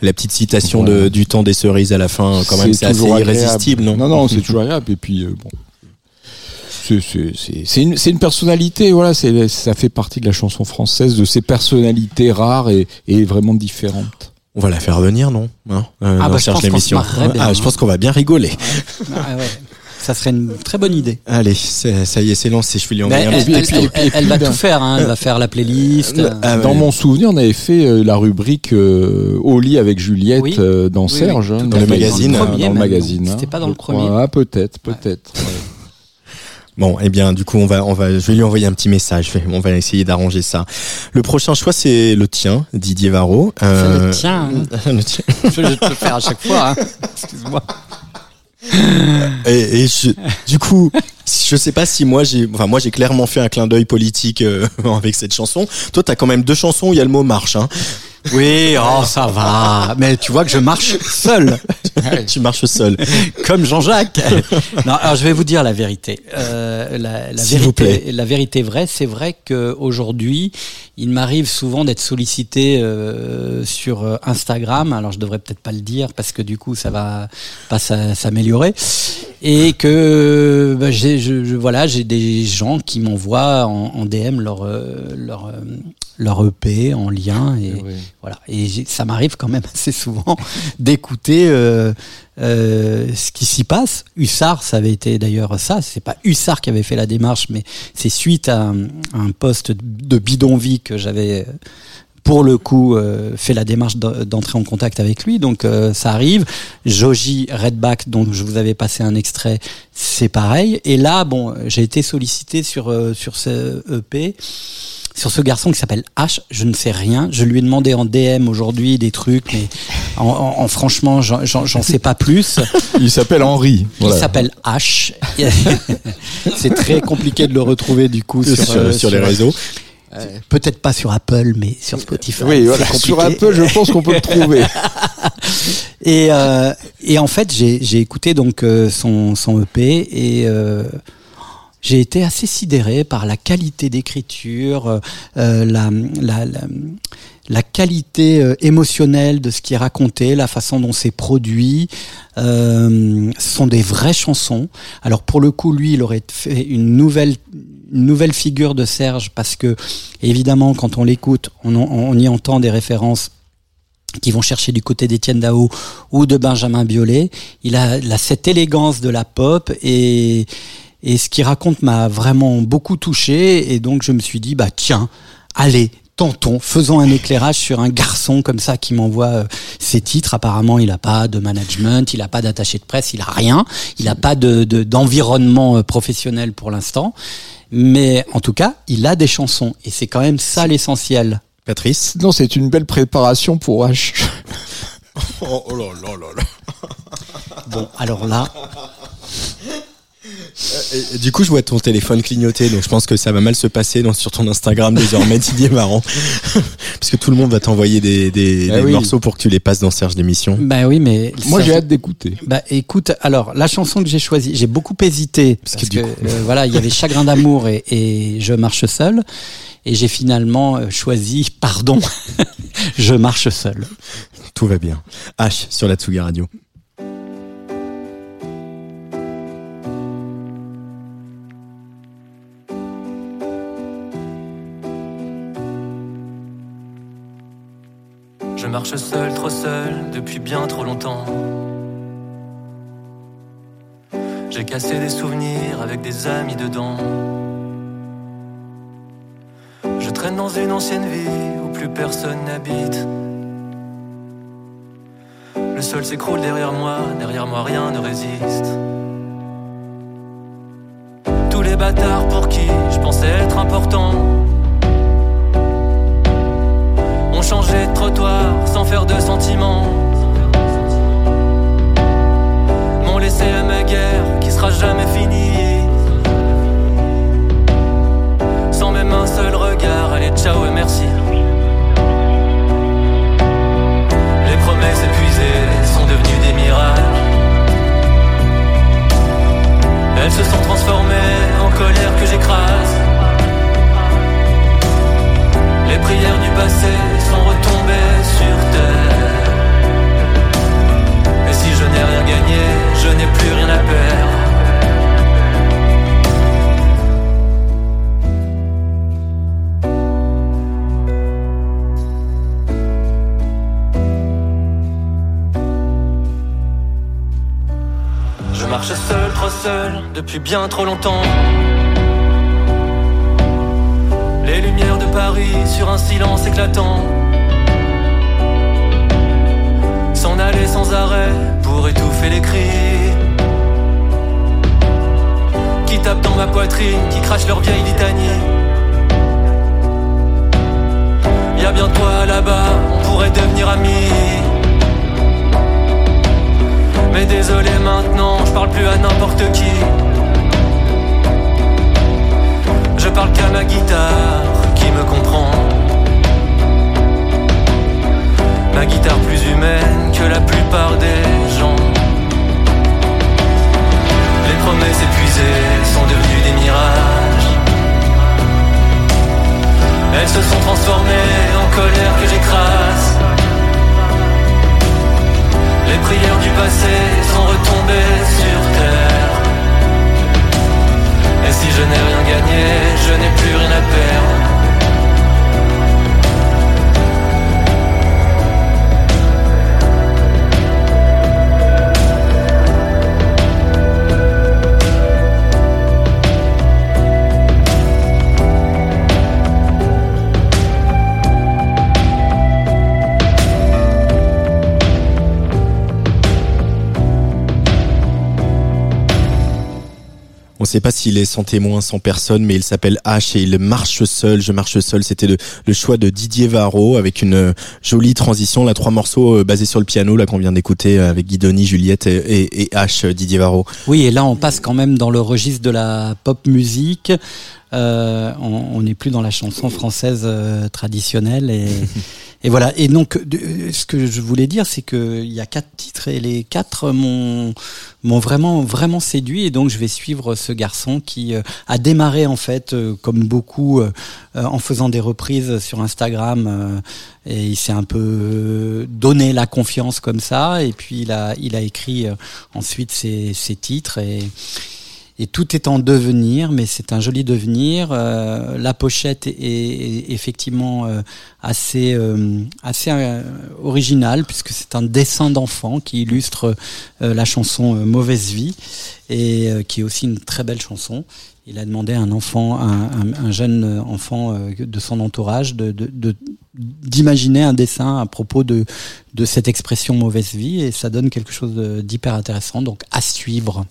A: La petite citation
B: Voilà.
A: de, du temps des cerises à la fin, quand même, c'est assez
B: agréable.
A: irrésistible, non
B: Non, non, c'est toujours agréable. Et puis, euh, bon. C'est- une, une personnalité, voilà, ça fait partie de la chanson française, de ces personnalités rares et, et vraiment différentes.
A: On va la faire venir, non hein, euh,
D: Ah, bah, je
A: Cherche
D: pense
A: l'émission.
D: bien,
A: Ah, je
D: hein.
A: pense qu'on va bien rigoler.
D: Ah ouais. Ça serait une très bonne idée.
A: Allez, ça y est, c'est lancé. Je vais lui
D: Mais
A: envoyer un
D: elle, elle- elle- elle- elle va tout faire. Hein. Elle va faire la playlist. euh,
A: Ah, ouais.
B: Dans mon souvenir, on avait fait euh, la rubrique euh, au lit avec Juliette
D: Oui.
B: euh, dans
D: Oui,
B: Serge,
D: oui,
B: hein, dans
A: fait. magazine.
B: Dans le magazine. hein,
D: C'était pas dans le premier.
B: Ah, peut-être, peut-être. ouais.
A: Bon, eh bien, du coup, on va, on va, je vais lui envoyer un petit message. On va essayer d'arranger ça. Le prochain choix, c'est le tien, Didier Varro.
D: Le tien, hein.
A: le tien.
D: Je vais te le faire à chaque fois. Hein. Excuse-moi.
A: Et, et je- du coup, je sais pas si moi j'ai, enfin moi j'ai clairement fait un clin d'œil politique euh, avec cette chanson. Toi, t'as quand même deux chansons où il y a le mot marche. Hein.
D: Oui, oh, ça va. Mais tu vois que je marche seul,
A: tu marches seul.
D: comme Jean-Jacques. Non, alors je vais vous dire la vérité. Euh, la, la
A: S'il vous
D: vérité, la vérité vraie, c'est vrai que aujourd'hui, il m'arrive souvent d'être sollicité euh, sur euh, Instagram. Alors je devrais peut-être pas le dire parce que du coup, ça va pas s'a- s'améliorer. Et que bah, j'ai, je, je- voilà, j'ai des gens qui m'envoient en, en DM leur euh, leur euh, leur EP en lien et voilà. Et ça m'arrive quand même assez souvent d'écouter euh, euh, ce qui s'y passe. Hussard, ça avait été d'ailleurs ça. C'est pas Hussard qui avait fait la démarche, mais c'est suite à un, à un poste de bidonvie que j'avais pour le coup euh, fait la démarche d'en- d'entrer en contact avec lui. Donc euh, ça arrive. Joji Redback, dont je vous avais passé un extrait, c'est pareil. Et là, bon, j'ai été sollicité sur euh, sur ce EP sur ce garçon qui s'appelle H, je ne sais rien. Je lui ai demandé en DM aujourd'hui des trucs, mais en, en- en franchement, j'en- sais pas plus.
B: Il s'appelle Henri.
D: Il s'appelle H. C'est très compliqué de le retrouver du coup sur,
A: Sur,
D: euh,
A: sur les réseaux.
D: euh, Peut-être pas sur Apple, mais sur Spotify.
B: Oui, voilà. Sur. Apple, je pense qu'on peut le trouver.
D: Et, euh, et en fait, j'ai écouté donc son, son EP et euh, j'ai été assez sidéré par la qualité d'écriture, euh, la, la, la, la qualité euh, émotionnelle de ce qui est raconté, la façon dont c'est produit. Euh, ce sont des vraies chansons. Alors pour le coup, lui, il aurait fait une nouvelle une nouvelle figure de Serge parce que évidemment, quand on l'écoute, on, on y entend des références qui vont chercher du côté d'Étienne Dao ou de Benjamin Biolay. Il a, il a cette élégance de la pop et, et ce qu'il raconte m'a vraiment beaucoup touché et donc je me suis dit bah tiens, allez, tentons, faisons un éclairage sur un garçon comme ça qui m'envoie euh, ses titres. Apparemment, il n'a pas de management, il n'a pas d'attaché de presse, il a rien, il n'a pas de de- d'environnement euh, professionnel pour l'instant. Mais en tout cas, il a des chansons et c'est quand même ça l'essentiel.
A: Patrice?
B: Non, c'est une belle préparation pour H.
A: Oh, oh là là là là.
D: Bon, alors là,
A: Et- et du coup, je vois ton téléphone clignoter, donc je pense que ça va mal se passer dans, sur ton Instagram désormais, Didier Marrant. Parce que tout le monde va t'envoyer des, des,
B: Ah
A: des
B: oui.
A: morceaux pour que tu les passes dans Serge d'émission.
D: bah oui, mais
B: Moi, j'ai hâte d'écouter.
D: Bah écoute, alors la chanson que j'ai choisie, j'ai beaucoup hésité parce,
A: que
D: que,
A: du
D: euh, voilà, il y avait Chagrin d'amour et, et Je marche seul, et j'ai finalement euh, choisi Pardon, Je marche seul.
A: Tout va bien. H sur la Tsugi Radio.
M: Marche seul, trop seul, depuis bien trop longtemps. J'ai cassé des souvenirs avec des amis dedans. Je traîne dans une ancienne vie où plus personne n'habite. Le sol s'écroule derrière moi, derrière moi rien ne résiste. Tous les bâtards pour qui je pensais être important ont changé de trottoir sans faire de sentiments. M'ont laissé à ma guerre qui sera jamais finie. Sans même un seul regard, allez ciao et merci. Les promesses épuisées sont devenues des mirages. Elles se sont transformées en colère que j'écrase. Les prières du passé sont sur terre. Et si je n'ai rien gagné, je n'ai plus rien à perdre. Je marche seul, trop seul, depuis bien trop longtemps. Les lumières de Paris sur un silence éclatant. Aller sans arrêt pour étouffer les cris. Qui tapent dans ma poitrine, qui crachent leur vieille litanie. Y a bien toi là-bas, on pourrait devenir amis. Mais désolé maintenant, je parle plus à n'importe qui. Je parle qu'à ma guitare qui me comprend. Ma guitare plus humaine que la plupart des gens. Les promesses épuisées sont devenues des mirages. Elles se sont transformées en colère que j'écrase. Les prières du passé sont retombées sur terre. Et si je n'ai rien gagné, je n'ai plus rien à perdre.
A: Sait pas s'il est sans témoin, sans personne, mais il s'appelle H et il marche seul. Je marche seul. C'était le, choix de Didier Varro avec une euh, jolie transition. Là, trois morceaux euh, basés sur le piano, là qu'on vient d'écouter euh, avec Guidoni, Juliette et, et, H, Didier Varro.
D: Oui, et là on passe quand même dans le registre de la pop musique. Euh, on n'est plus dans la chanson française euh, traditionnelle et, et voilà. Et donc, de- ce que je voulais dire, c'est que il y a quatre titres et les quatre m'ont m'ont vraiment vraiment séduit et donc je vais suivre ce garçon qui euh, a démarré en fait euh, comme beaucoup euh, euh, en faisant des reprises sur Instagram euh, et il s'est un peu euh, donné la confiance comme ça et puis il a il a écrit euh, ensuite ses, ses titres et et tout est en devenir, mais c'est un joli devenir. Euh, la pochette est, effectivement euh, assez euh, assez euh, originale puisque c'est un dessin d'enfant qui illustre euh, la chanson euh, Mauvaise vie et qui est aussi une très belle chanson. Il a demandé à un enfant, un, un- un jeune enfant de son entourage, de de- de- d'imaginer un dessin à propos de de cette expression mauvaise vie et ça donne quelque chose d'hyper intéressant. Donc à suivre.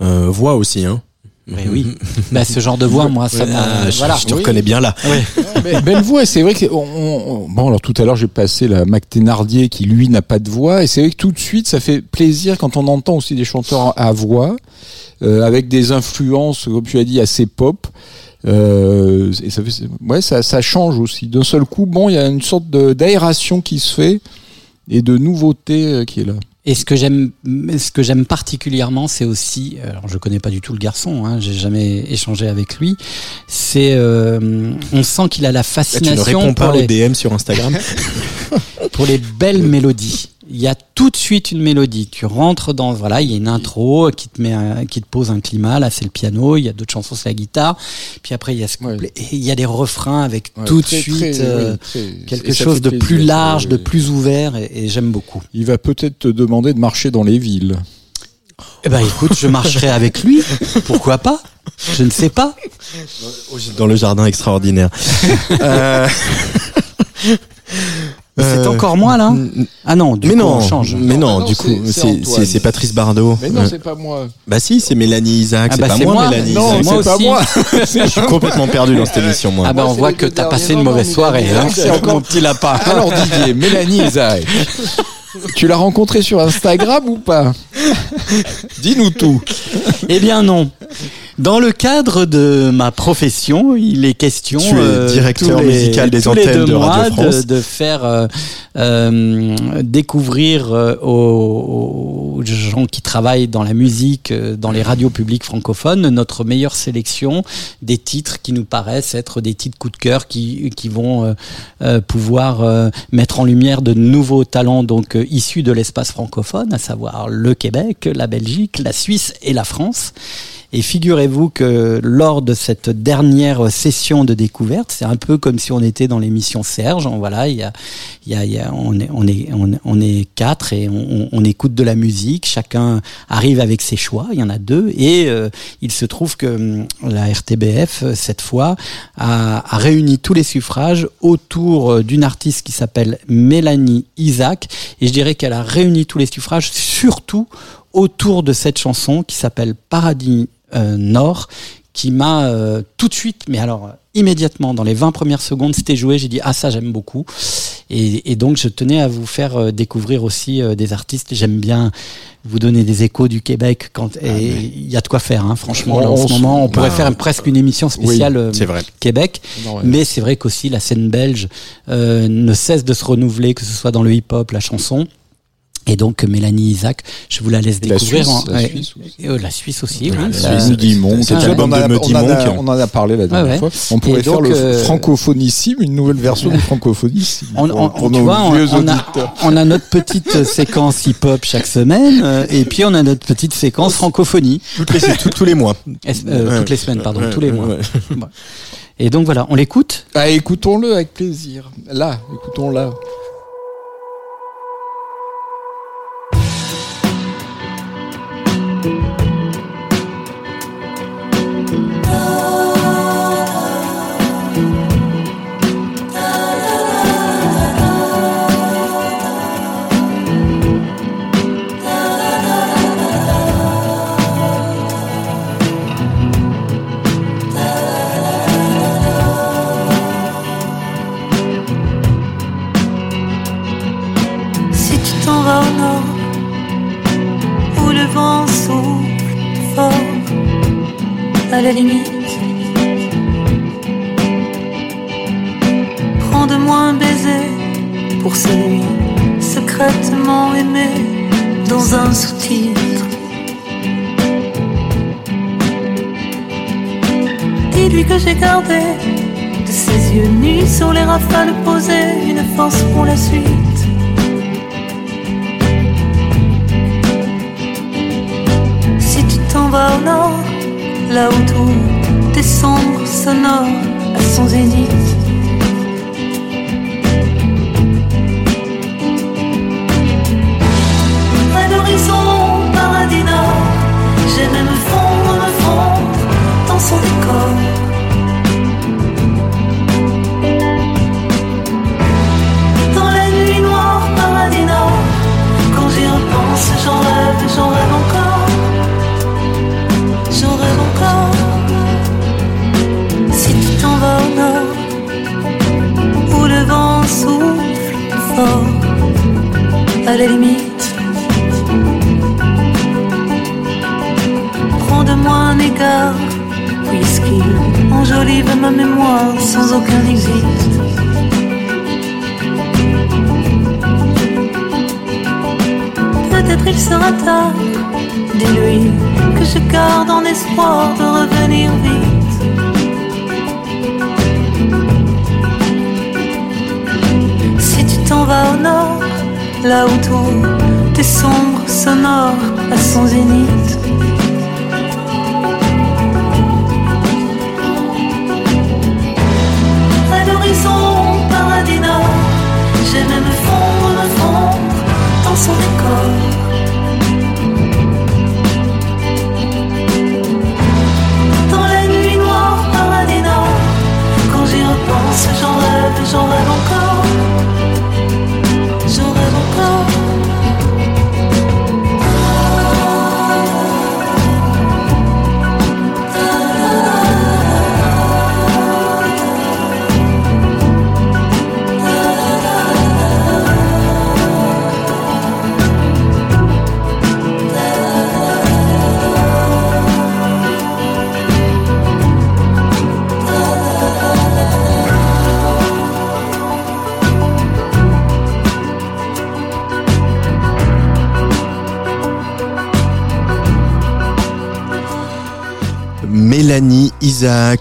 A: Euh, voix aussi, hein.
D: Mais oui. Bah, ce genre de voix, moi, ça
A: ah, je,
D: voilà.
A: je te
D: Oui.
A: reconnais bien là.
B: Be- Belle voix, et c'est vrai que on, on- bon alors tout à l'heure j'ai passé la Mac Thénardier qui lui n'a pas de voix et c'est vrai que tout de suite ça fait plaisir quand on entend aussi des chanteurs à voix euh, avec des influences comme tu as dit assez pop. Euh, et ça, fait, ouais, ça, ça change aussi. D'un seul coup, bon, il y a une sorte de- d'aération qui se fait et de nouveauté euh, qui est là.
D: Et ce que j'aime, ce que j'aime particulièrement, c'est aussi, alors je connais pas du tout le garçon, hein, j'ai jamais échangé avec lui. C'est, euh, on sent qu'il a la
A: Là, tu ne
D: fascination pour les,
A: aux DM sur Instagram.
D: pour les belles mélodies. Il y a tout de suite une mélodie. Tu rentres dans, voilà, il y a une intro qui te met, un- qui te pose un climat. Là, c'est le piano. Il y a d'autres chansons, c'est la guitare. Puis après, il y a ce couplet. Et il y a des refrains avec
B: Ouais,
D: tout de suite
B: très,
D: euh,
B: oui, très-
D: quelque chose de plus large, de plus ouvert. Et, et j'aime beaucoup.
B: Il va peut-être te demander de marcher dans les villes.
D: Eh ben, écoute, je marcherai avec lui. Pourquoi pas? Je ne sais pas.
A: Dans le jardin extraordinaire. Euh,
D: C'est
A: euh,
D: encore moi là Ah non, du
A: mais
D: coup,
A: non,
D: on change.
A: mais non,
B: Ah non,
A: du coup,
B: c'est- c'est
A: c'est c'est c'est Patrice Bardot.
B: Mais non,
A: Euh,
B: c'est pas moi.
A: Bah si, c'est Mélanie Isaac,
D: Ah
A: c'est
D: bah,
A: pas
D: c'est
A: moi,
D: moi.
A: Mélanie
B: Non, c'est pas
D: aussi.
B: moi.
A: Je suis complètement perdu dans cette émission, moi.
D: Ah ben
B: Moi,
D: on
B: c'est
D: voit que t'as passé une mauvaise
B: non,
D: soirée,
B: Mélanie
D: hein,
B: c'est encore-
D: mon petit lapin.
B: Alors Didier, Mélanie Isaac. Tu l'as rencontrée sur Instagram ou pas? Dis-nous tout.
D: Eh bien non. Dans le cadre de ma profession, il est question
A: Tu es
D: euh,
A: directeur
D: les-
A: musical des antennes de Radio
D: mois
A: France.
D: de, de faire euh, euh, découvrir aux, aux gens qui travaillent dans la musique, dans les radios publiques francophones, notre meilleure sélection des titres qui nous paraissent être des titres coup de cœur qui, qui vont euh, euh, pouvoir euh, mettre en lumière de nouveaux talents donc issus de l'espace francophone, à savoir le Québec, la Belgique, la Suisse et la France. Et figurez-vous que lors de cette dernière session de découverte, c'est un peu comme si on était dans l'émission Serge. On, voilà, il y a, y a, y a- on est, on est, on est, quatre et on, écoute de la musique. Chacun arrive avec ses choix. Il y en a deux et euh, il se trouve que hum, la RTBF euh, cette fois a, réuni tous les suffrages autour euh, d'une artiste qui s'appelle Mélanie Isaac. Et je dirais qu'elle a réuni tous les suffrages surtout autour de cette chanson qui s'appelle Paradis Nord, qui m'a euh, tout de suite, mais alors euh, immédiatement, dans les 20 premières secondes, c'était joué, j'ai dit ah ça j'aime beaucoup. Et, et donc je tenais à vous faire euh, découvrir aussi euh, des artistes. J'aime bien vous donner des échos du Québec quand et il y a de quoi faire hein, franchement là, en ce moment on pourrait
A: bah,
D: faire presque une émission spéciale euh,
A: c'est vrai.
D: Québec
B: Non, ouais.
D: mais c'est vrai qu'aussi la scène belge euh, ne cesse de se renouveler que ce soit dans le hip-hop la chanson et donc Mélanie Isaac, je vous la laisse
B: La
D: découvrir.
B: Suisse,
D: en-
B: la
D: ouais.
B: Suisse aussi.
D: Et, euh, la Suisse aussi, oui.
A: la
D: La-
A: Suisse. C'est l'album
B: on, on en a-
A: Monk.
B: on en a parlé la dernière
D: Ouais,
B: fois. On pourrait faire le
D: euh,
B: francophonissime, une nouvelle version du francophonissime.
D: On,
B: pour,
D: on-
B: pour
D: tu
B: nos
D: vois, on,
B: vieux
D: on a,
B: auditeurs.
D: on a notre petite séquence hip-hop chaque semaine, euh, et puis on a notre petite séquence francophonie.
A: Toutes les, tout- tous les mois.
D: Es- euh,
A: Ouais.
D: toutes les semaines, pardon,
A: Ouais,
D: tous les mois.
A: ouais.
D: Bon. Et donc voilà, on l'écoute?
B: Ah, écoutons-le avec plaisir. Là, écoutons-la.
C: Si à la limite, prends de moi un baiser pour celui secrètement aimé dans un sous-titre. Dis-lui que j'ai gardé de ses yeux nus sur les rafales posées une force pour la suite. Si tu t'en vas au nord,
N: là où tout est sombre, sonore, à son zénith.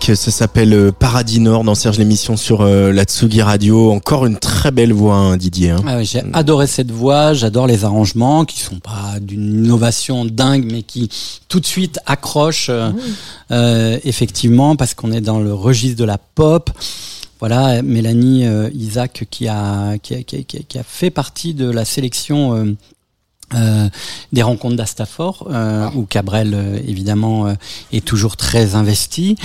A: Ça s'appelle euh, Paradis Nord dans Serge l'émission sur euh, la Tsugi Radio. Encore une très belle voix, hein, Didier. hein.
D: Ah oui, j'ai adoré cette voix, j'adore les arrangements qui sont pas d'une innovation dingue, mais qui tout de suite accrochent euh, euh, effectivement parce qu'on est dans le registre de la pop. Voilà, Mélanie euh, Isaac qui a, qui, a, qui, a, qui a- qui a fait partie de la sélection euh, euh, des rencontres d'Astafor, euh, où Cabrel euh, évidemment euh, est toujours très investi.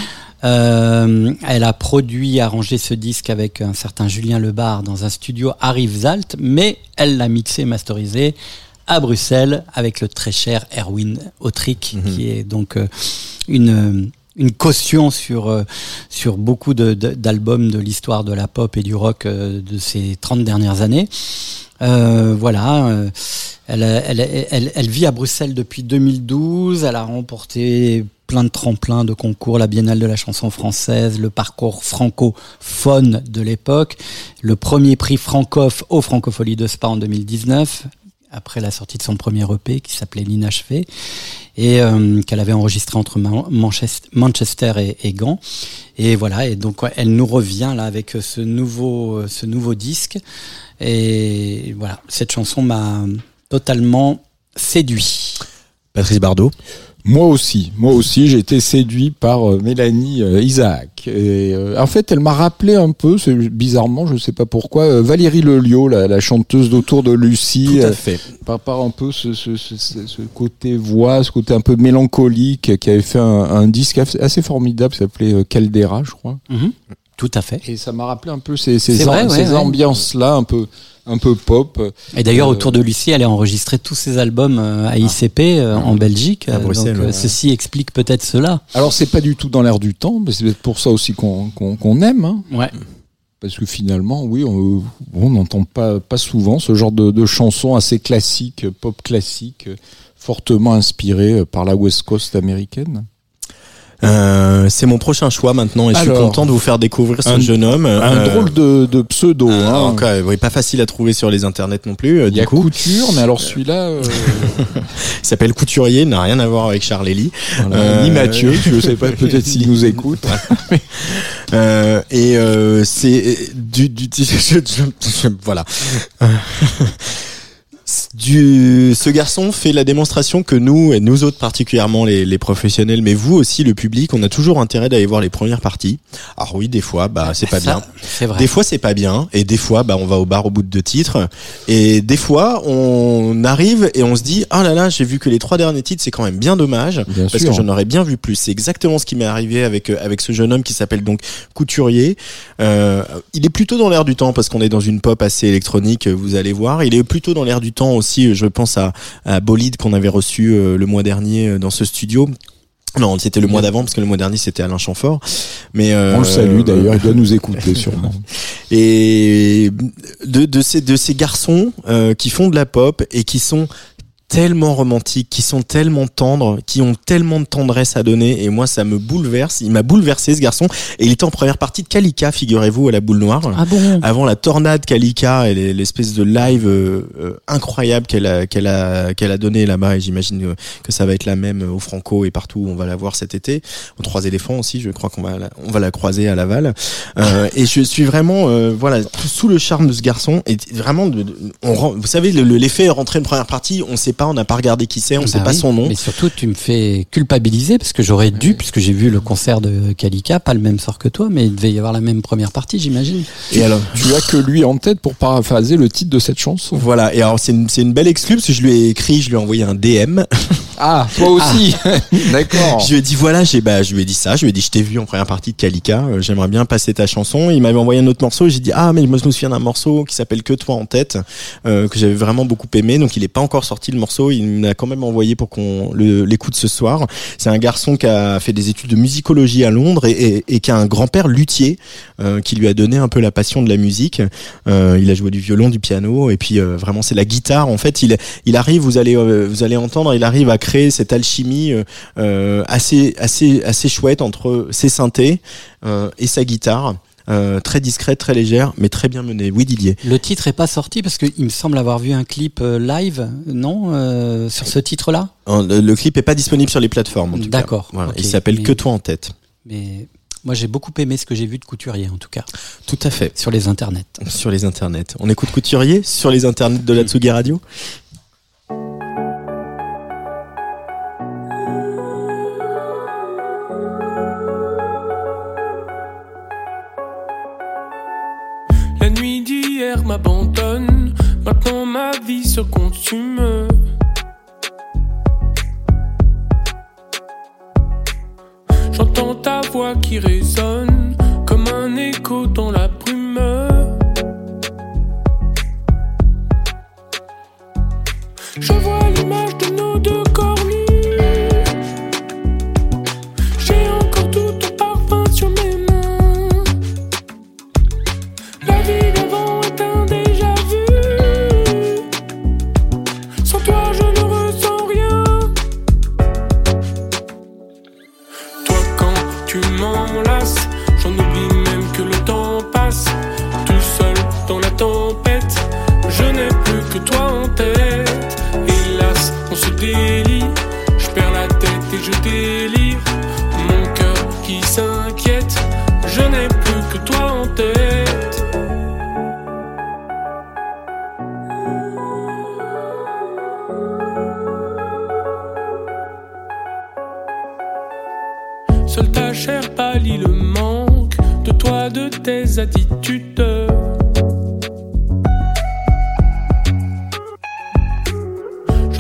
D: Euh, elle a produit, arrangé ce disque avec un certain Julien Lebar dans un studio à Rivesaltes, mais elle l'a mixé, masterisé à Bruxelles avec le très cher Erwin Autric, qui est donc euh, une une caution sur euh, sur beaucoup de- de- d'albums de, l'histoire de la pop et du rock euh, de ces 30 dernières années. Euh, voilà, euh, elle, elle, elle, elle vit à Bruxelles depuis 2012. Elle a remporté plein de tremplins de concours, la Biennale de la chanson française, le parcours francophone de l'époque, le premier prix francof au Francofolie de Spa en 2019, après la sortie de son premier EP qui s'appelait L'Inachevé, et euh, qu'elle avait enregistré entre Man- Manchester, et, et Gand. Et voilà, et donc elle nous revient là avec ce nouveau, ce nouveau disque. Et voilà, cette chanson m'a totalement séduit.
A: Patrice Bardot.
B: Moi aussi, moi aussi, j'ai été séduit par euh, Mélanie euh, Isaac. Et, euh, en fait, elle m'a rappelé un peu, bizarrement, je sais pas pourquoi, euh, Valérie Lelio, la, la chanteuse d'Autour de Lucie.
A: Tout à fait.
B: par, par un peu ce, ce, ce, ce- ce côté voix, ce côté un peu mélancolique, qui avait fait un, un disque assez formidable, qui s'appelait Caldera, je crois.
D: Tout à fait.
B: Et ça m'a rappelé un peu ces, ces,
D: C'est vrai,
B: am-
D: ouais,
B: ces
D: ouais.
B: ambiances-là, un peu, un peu pop.
D: Et d'ailleurs,
B: Euh,
D: autour de Lucie, elle a enregistré tous ses albums euh, à ICP euh, en Belgique.
B: À Bruxelles,
D: donc,
B: ouais.
D: ceci explique peut-être cela.
B: Alors c'est pas du tout dans l'air du temps, mais c'est peut-être pour ça aussi qu'on qu'on qu'on aime. Hein.
D: Ouais.
B: Parce que finalement, oui, on on n'entend pas pas souvent ce genre de, de chansons assez classiques, pop classiques, fortement inspirées par la West Coast américaine.
A: Euh, c'est mon prochain choix maintenant et je suis content de vous faire découvrir ce
B: un-
A: jeune homme.
B: un
A: Euh,
B: drôle de, de pseudo.
A: euh,
B: hein.
A: encore, oui, pas facile à trouver sur les internets non plus. euh,
B: Il y
A: du
B: a
A: coup.
B: Couture, mais alors celui-là, euh,
A: Il s'appelle Couturier, n'a rien à voir avec Charles Lee.
B: Voilà, ni Mathieu, je sais pas, peut-être s'il nous écoute.
A: Euh, et euh, c'est du, du je- je- je- voilà. Du, ce garçon fait la démonstration que nous, et nous autres particulièrement les, les professionnels, mais vous aussi le public, on a toujours intérêt d'aller voir les premières parties. Alors oui, des fois, bah c'est pas
D: Ça,
A: bien.
D: c'est vrai.
A: Des fois c'est pas bien, et des fois, bah on va au bar au bout de deux titres, et des fois on arrive et on se dit, ah là là, j'ai vu que les trois derniers titres, c'est quand même bien dommage,
B: Bien
A: parce
B: sûr.
A: que j'en aurais bien vu plus. C'est exactement ce qui m'est arrivé avec euh, avec ce jeune homme qui s'appelle donc Couturier. Euh, il est plutôt dans l'air du temps parce qu'on est dans une pop assez électronique. Vous allez voir. Il est plutôt dans l'air du temps aussi. Je pense à, à Bolide qu'on avait reçu euh, le mois dernier euh, dans ce studio. Non, c'était le mois d'avant parce que le mois dernier c'était Alain Chamfort. Mais euh,
B: On le salue d'ailleurs, il doit nous écouter sûrement.
A: et de, de ces de ces garçons euh, qui font de la pop et qui sont tellement romantiques, qui sont tellement tendres, qui ont tellement de tendresse à donner. Et moi ça me bouleverse, il m'a bouleversé ce garçon. Et il était en première partie de Kalika, figurez-vous à la boule noire.
D: Ah bon?
A: Avant la tornade Kalika et les- l'espèce de live euh, euh, incroyable qu'elle a qu'elle a qu'elle a donné là-bas. Et j'imagine euh, que ça va être la même au Franco et partout où on va la voir cet été, aux Trois éléphants aussi, je crois qu'on va la, on va la croiser à Laval. Euh, et je suis vraiment euh, voilà sous le charme de ce garçon. Et vraiment de, de- on vous savez le- le- l'effet est rentré une première partie, on sait pas, on n'a pas regardé qui c'est, on sait
D: Bah
A: pas
D: oui,
A: son nom.
D: Mais surtout, tu me fais culpabiliser parce que j'aurais dû, puisque j'ai vu le concert de Kalika, pas le même sort que toi, mais il devait y avoir la même première partie, j'imagine.
A: Et alors
B: Tu as que lui en tête pour paraphraser le titre de cette chanson.
A: voilà, et alors c'est une, c'est une belle exclue parce que je lui ai écrit, je lui ai envoyé un DM.
B: Ah, toi aussi. D'accord.
A: Je lui ai dit voilà, j'ai bah je lui ai dit ça, je lui ai dit je t'ai vu en première partie de Kalika, euh, j'aimerais bien passer ta chanson. Il m'avait envoyé un autre morceau, j'ai dit ah mais je me souviens d'un morceau qui s'appelle Que toi en tête euh, que j'avais vraiment beaucoup aimé. Donc il est pas encore sorti le morceau, il m'a quand même envoyé pour qu'on l'écoute ce soir. C'est un garçon qui a fait des études de musicologie à Londres et, qui a un grand-père luthier euh, qui lui a donné un peu la passion de la musique. Euh, il a joué du violon, du piano et puis euh, vraiment c'est la guitare. En fait, il il arrive, vous allez euh, vous allez entendre, il arrive à créer cette alchimie euh, euh, assez assez assez chouette entre ses synthés et sa guitare. Euh, très discrète, très légère, mais très bien menée. Oui, Didier.
D: Le titre est pas sorti parce qu'il me semble avoir vu un clip euh, live, non, euh, sur ce titre-là?
A: Le, le clip est pas disponible sur les plateformes. en tout cas.
D: D'accord,
A: Voilà.
D: ok.
A: Il s'appelle
D: Mais-
A: Que toi en tête.
D: Mais moi, j'ai beaucoup aimé ce que j'ai vu de Couturier, en tout cas,
A: Tout à fait.
D: sur les internets.
A: Sur les internets. On écoute Couturier sur les internets de la Tsugi Radio?
O: M'abandonne, maintenant ma vie se consume. J'entends ta voix qui résonne comme un écho dans la brume. Toi en tête. Hélas, on se délie. Je perds la tête et je délire. Mon cœur qui s'inquiète, je n'ai plus que toi en tête. Seule ta chair pâlit le manque de toi, de tes attitudes.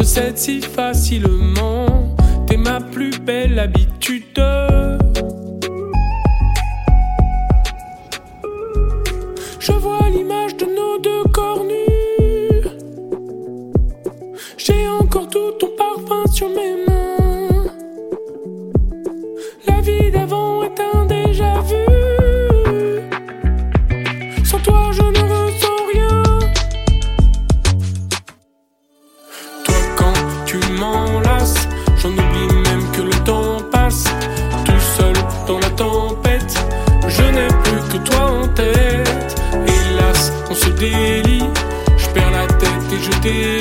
O: Cède si facilement, t'es ma plus belle habitude. Toi en tête. Hélas, on se délie. Je perds la tête et je délire.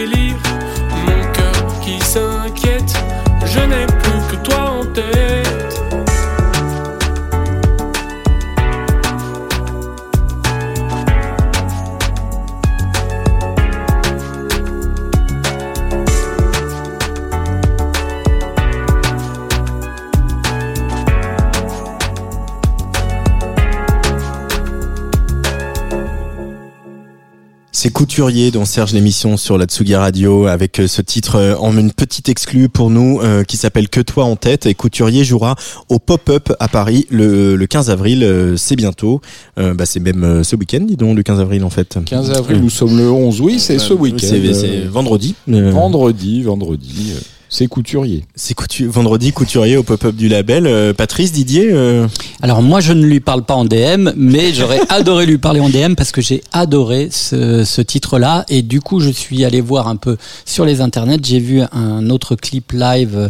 A: Couturier dans Serge l'émission sur la Tsugi Radio avec euh, ce titre euh, en une petite exclue pour nous euh, qui s'appelle Que toi en tête et Couturier jouera au pop-up à Paris le, le 15 avril, euh, c'est bientôt. Euh, bah, c'est même ce week-end, dis donc, le 15 avril en fait.
B: 15 avril, nous sommes le 11, oui, c'est ce week-end.
A: C'est vendredi.
B: Vendredi, vendredi. C'est couturier.
A: C'est coutu- vendredi Couturier au pop-up du label. Euh, Patrice, Didier euh,
D: Alors moi je ne lui parle pas en DM, mais j'aurais adoré lui parler en DM parce que j'ai adoré ce, ce titre-là et du coup je suis allé voir un peu sur les internets. J'ai vu un autre clip live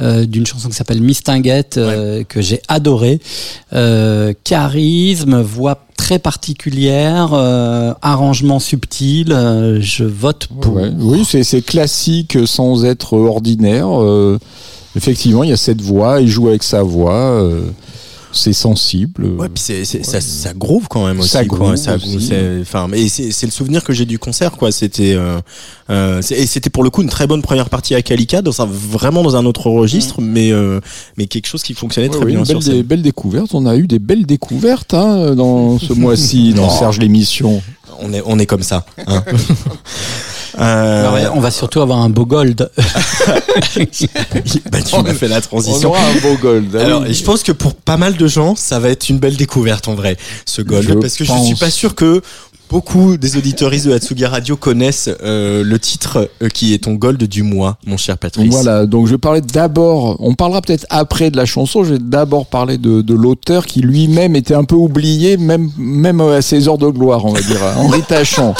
D: euh, d'une chanson qui s'appelle Mistinguette euh, que j'ai adoré. Euh, charisme, voix très particulière, euh, arrangement subtil. euh, je vote pour.
B: Oui, c'est classique sans être ordinaire. euh, effectivement, il y a cette voix, il joue avec sa voix. C'est sensible.
A: Ouais, puis c'est, c'est- ça, ça groove quand même aussi.
B: Ça
A: quoi.
B: groove aussi.
A: c'est- Enfin, mais c'est, c'est le souvenir que j'ai du concert, quoi. C'était, euh, euh, c'est- et c'était pour le coup une très bonne première partie à Kalika, dans un, vraiment dans un autre registre, mais euh, mais quelque chose qui fonctionnait
B: Ouais,
A: très
B: oui,
A: bien
B: une
A: sur scène.
B: des, belles découvertes. On a eu des belles découvertes hein, dans ce mois-ci, dans. Serge l'émission.
A: On est, on est comme ça. hein. Euh,
D: ouais, on va surtout avoir un beau gold.
A: bah, tu m'as fait la transition.
B: On aura un beau gold. Ah
A: Alors,
B: oui.
A: je pense que pour pas mal de gens, ça va être une belle découverte en vrai, ce gold,
B: Je
A: parce que je
B: pense.
A: suis pas sûr que beaucoup des auditoristes de Hatsugi Radio connaissent euh, le titre euh, qui est ton gold du mois, mon cher Patrice.
B: Voilà, donc je vais parler d'abord, on parlera peut-être après de la chanson, je vais d'abord parler de, de l'auteur qui lui-même était un peu oublié, même, même à ses heures de gloire, on va dire, Henri Tachant.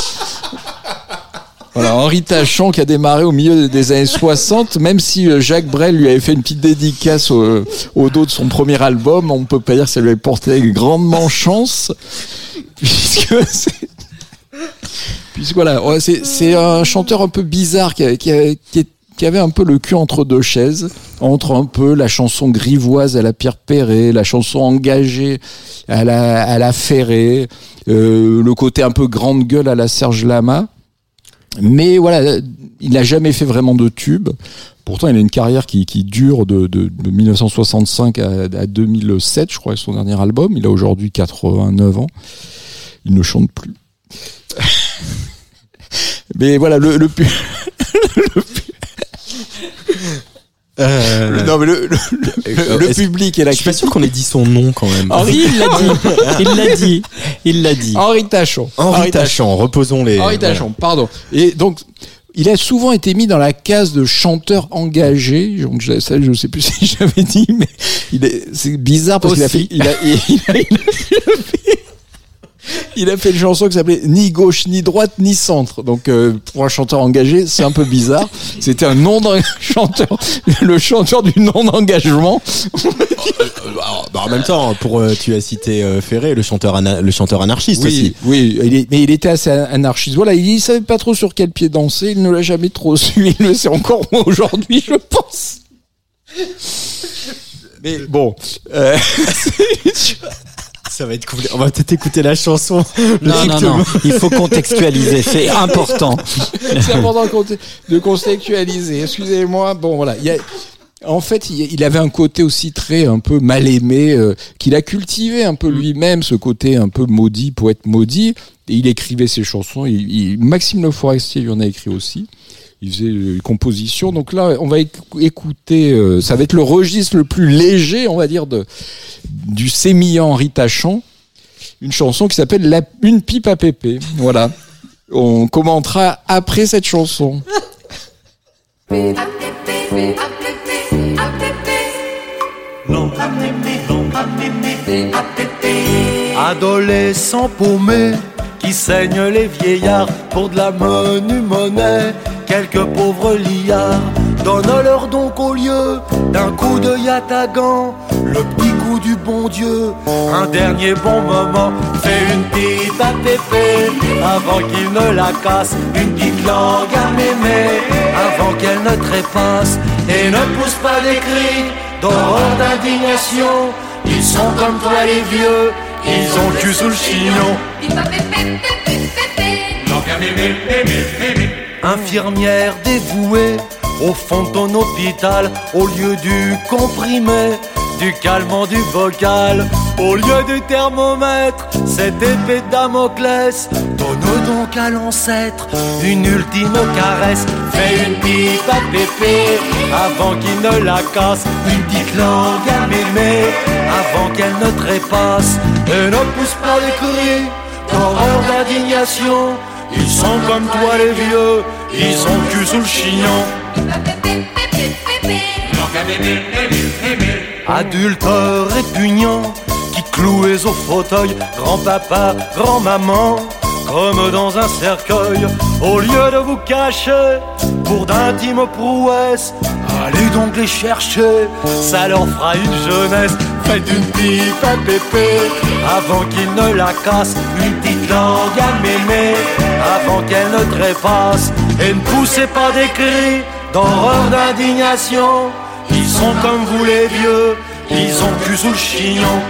B: Voilà, Henri Tachant qui a démarré au milieu des années 60, même si euh, Jacques Brel lui avait fait une petite dédicace au, au dos de son premier album, on peut pas dire que ça lui avait porté grandement chance, puisque c'est- Puisque voilà, c'est un chanteur un peu bizarre qui, qui, qui est- qui avait un peu le cul entre deux chaises, entre un peu la chanson grivoise à la Pierre Perret, la chanson engagée à la, à la Ferré, euh, le côté un peu grande gueule à la Serge Lama. Mais voilà, il n'a jamais fait vraiment de tube. Pourtant, il a une carrière qui, dure de, de, de 1965 à, à 2007, je crois, son dernier album. Il a aujourd'hui 89 ans. Il ne chante plus. Mais voilà, le, le,
A: Euh,
B: non, mais le, le, le- le public et la
A: Je suis pas sûr qu'on ait dit son nom quand même.
D: Henri, il l'a dit. Il l'a dit. Il l'a dit.
B: Henri Tachon.
A: Henri Tachant, reposons les.
B: Henri
A: voilà.
B: Tachon, pardon. Et donc, il a souvent été mis dans la case de chanteur engagé. Donc, je- ça, je sais plus si j'avais dit, mais il est, c'est bizarre parce qu'il a fait, il a, il a- il a fait, il a fait une chanson qui s'appelait Ni gauche, ni droite, ni centre. Donc, euh, pour un chanteur engagé, c'est un peu bizarre. C'était un nom d'un chanteur, le chanteur du non engagement.
A: Alors, bah, en même temps, pour euh, tu as cité euh, Ferré, le chanteur ana- le chanteur anarchiste aussi.
B: Oui, il est- mais il était assez anarchiste. Voilà, il savait pas trop sur quel pied danser, il ne l'a jamais trop su, il le sait encore aujourd'hui, je pense. Mais bon, euh,
A: Ça va être cool. On va peut-être écouter la chanson.
D: Non, non, non. Il faut contextualiser. C'est important.
B: c'est important de conte- de contextualiser. Excusez-moi. Bon, voilà. Il y a- en fait, il il avait un côté aussi très un peu mal aimé, euh, qu'il a cultivé un peu lui-même, ce côté un peu maudit, poète maudit. Et il écrivait ses chansons. Il, il- Maxime Le Forestier lui en a écrit aussi. Il faisait euh, composition. Donc là, on va éc- écouter. euh, ça va être le registre le plus léger, on va dire, de, du sémillant Henri Tachant. Une chanson qui s'appelle La- Une pipe à pépé. Voilà. On commentera après cette chanson.
J: Adolescents paumés qui saignent les vieillards pour de la menu monnaie. Quelques pauvres liards donnent leur donc au lieu d'un coup de yatagan, le petit coup du bon Dieu. Un dernier bon moment, fait une pipe à avant qu'il ne la casse. Une petite langue à mémé avant qu'elle ne trépasse et ne pousse pas des cris d'horreur d'indignation. Ils sont comme toi les vieux, ils ont cul sous le chignon. Infirmière dévouée au fond de ton hôpital, au lieu du comprimé,
M: du calmant du vocal. Au lieu du thermomètre, cette épée de Damoclès donne donc à l'ancêtre une ultime caresse. Fais une pipe à pépé avant qu'il ne la casse. Une petite langue à avant qu'elle ne trépasse. Et ne pousse pas les cris d'horreur d'indignation. Ils sont comme toi les vieux, ils ont cul sous le chignon. Adultes répugnants qui cloués au fauteuil, grand-papa, grand-maman, comme dans un cercueil, au lieu de vous cacher pour d'intimes prouesses, allez donc les chercher, ça leur fera une jeunesse. Faites une pipe à pépé avant qu'il ne la casse, une petite langue à mémé avant qu'elle ne trépasse, et ne poussez pas des cris d'horreur d'indignation. Ils sont comme vous les vieux, ils ont cul sous le chignon.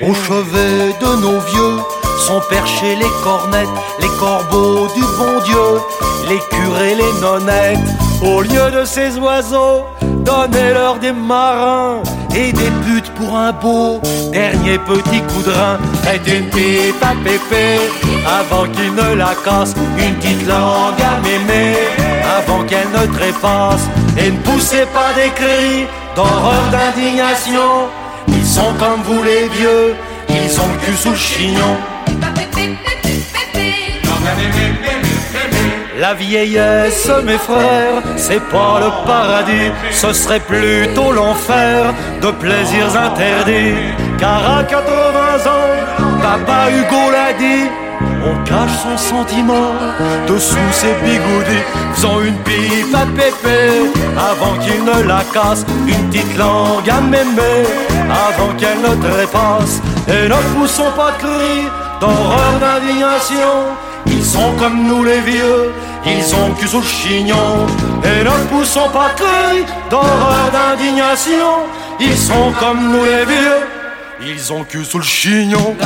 M: Au chevet de nos vieux sont perchés les cornettes, les corbeaux du bon Dieu, les curés, les nonnettes. Au lieu de ces oiseaux, donnez-leur des marins et des putes pour un beau dernier petit coup de rein. Faites une pipe à pépé avant qu'il ne la casse, une petite langue à mémé avant qu'elle ne trépasse. Et ne poussez pas des cris d'horreur d'indignation. Ils sont comme vous les vieux, ils ont le cul sous le chignon. La vieillesse, mes frères, c'est pas le paradis, ce serait plutôt l'enfer de plaisirs interdits. Car à 80 ans, papa Hugo l'a dit, on cache son sentiment dessous ses bigoudis, faisant une pipe à pépé avant qu'il ne la casse, une petite langue à mémé avant qu'elle ne trépasse. Et ne poussons pas de cris d'horreur d'indignation, ils sont comme nous les vieux, ils ont cul sous le chignon. Et ne poussons pas de cris d'horreur d'indignation, ils sont comme nous les vieux, ils ont cul sous le chignon.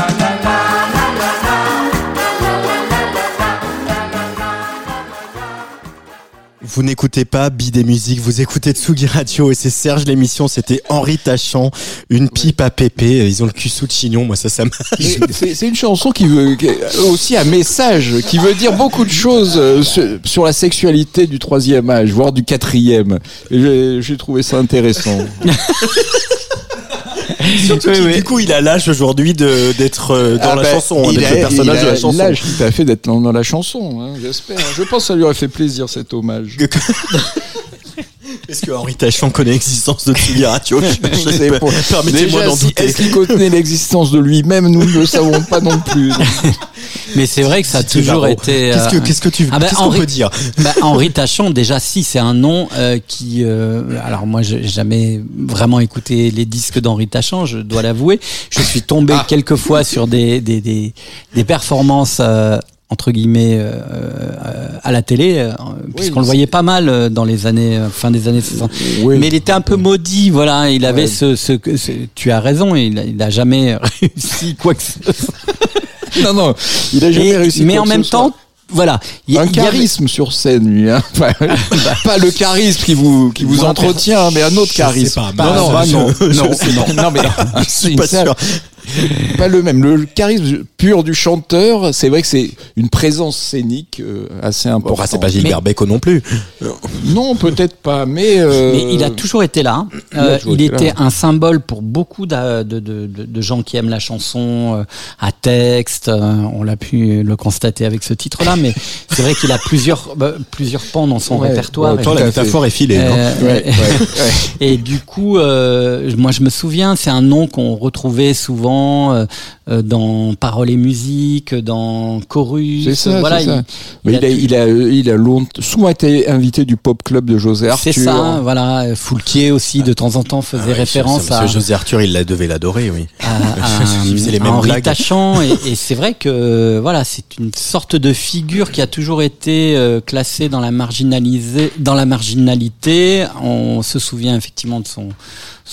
A: Vous n'écoutez pas Bidé Musique, vous écoutez Tsugi Radio et c'est Serge l'émission, c'était Henri Tachant, une pipe à pépé, ils ont le cul sous le chignon, moi ça ça m'a...
B: C'est une chanson qui veut qui aussi un message qui veut dire beaucoup de choses euh, sur- la sexualité du troisième âge, voire du quatrième. J'ai trouvé ça intéressant.
A: Surtout du coup il a l'âge aujourd'hui d'être dans
B: Ah
A: la chanson, d'être le personnage
B: il a
A: de la chanson.
B: L'âge tout à fait d'être dans, dans la chanson, hein, j'espère. Je pense que ça lui aurait fait plaisir cet hommage.
A: Est-ce que Henri Tachant connaît l'existence de Tsugi Radio Je- je sais
B: C'est
A: pas.
B: pour-
A: Permettez-moi d'en
B: si-
A: douter.
B: Est-ce qu'il connaît l'existence de lui-même Nous ne le savons pas non plus.
D: Mais c'est vrai que ça a toujours été.
A: Qu'est-ce que-
D: euh,
A: qu'est-ce que tu-
D: Ah bah,
A: qu'est-ce qu'on
D: Henri-
A: peut dire
D: bah, Henri Tachon, déjà, si, c'est un nom euh, qui. euh, alors, moi, j'ai jamais vraiment écouté les disques d'Henri Tachon, je dois l'avouer. Je suis tombé
A: Ah.
D: quelques fois sur des, des, des, des performances. euh, entre guillemets euh, euh, à la télé euh, puisqu'on le voyait pas mal euh, dans les années euh, fin des années 60 mais il était un peu maudit voilà il avait
B: Ouais.
D: ce, ce, ce- tu as raison il a, il a jamais réussi quoi que ce soit
B: Non, non, il a jamais
D: Et-
B: réussi.
D: mais
B: quoi
D: en
B: que
D: même
B: ce soit.
D: temps voilà il y-
B: un
D: y avait-
B: charisme sur scène, lui. Hein. Enfin, pas le charisme qui vous qui vous
A: Moi,
B: entretient, mais un autre charisme.
A: pas,
B: non, non, non,
A: je
B: non, non, mais
A: Je
B: c'est
A: pas sûr.
B: Pas le même. Le charisme pur du chanteur, c'est vrai que c'est une présence scénique euh, assez importante.
A: Enfin, c'est pas Gilbert Bécaud non plus.
B: Non, peut-être pas, mais. euh,
D: Mais il a toujours été là. Euh,
B: toujours
D: il était
B: là.
D: un symbole pour beaucoup de, de, de, de gens qui aiment la chanson euh, à texte. Euh, on l'a pu le constater avec ce titre-là, mais c'est vrai qu'il a plusieurs bah, plusieurs pans dans son
B: Ouais,
D: répertoire.
B: ouais,
A: la métaphore est filée. hein.
D: Euh,
B: Ouais, ouais, ouais.
D: Et du coup, euh, moi je me souviens, c'est un nom qu'on retrouvait souvent euh, euh, dans Paroles et musique, dans Chorus.
B: C'est ça,
D: voilà,
B: c'est ça.
D: il-
B: Mais il, a, il a, il a long- souvent été invité du pop club de José Arthur.
D: C'est ça, voilà. Foulquier aussi, de temps en temps, faisait
A: Ah ouais,
D: référence
A: ce- ce
D: à,
A: José Arthur, il la devait l'adorer, oui.
D: à, à-
A: Il faisait les
D: à
A: mêmes
D: Henri
A: blagues.
D: Tachant. Et, et c'est vrai que voilà, c'est une sorte de figure qui a toujours été euh, classée dans la marginalisée, dans la marginalité. On se souvient effectivement de son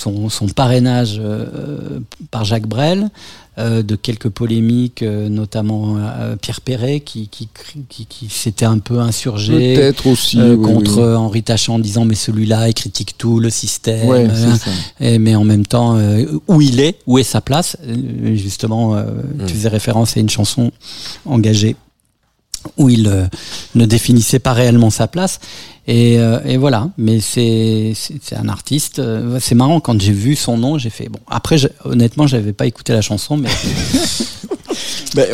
D: son, son parrainage euh, par Jacques Brel, euh, de quelques polémiques, euh, notamment Pierre Perret qui, qui, qui, qui s'était un peu insurgé
B: Peut-être aussi,
D: euh,
B: oui,
D: contre
B: oui.
D: Henri Tachant en disant mais celui-là il critique tout le système,
B: Ouais,
D: euh, et, mais en même temps euh, où il est, où est sa place. Justement, tu faisais référence à une chanson engagée où il euh, ne définissait pas réellement sa place. Et, euh, et voilà, mais c'est un artiste. euh, c'est marrant quand j'ai vu son nom, j'ai fait bon. Après, je- honnêtement, j'avais pas écouté la chanson, mais
B: Ben,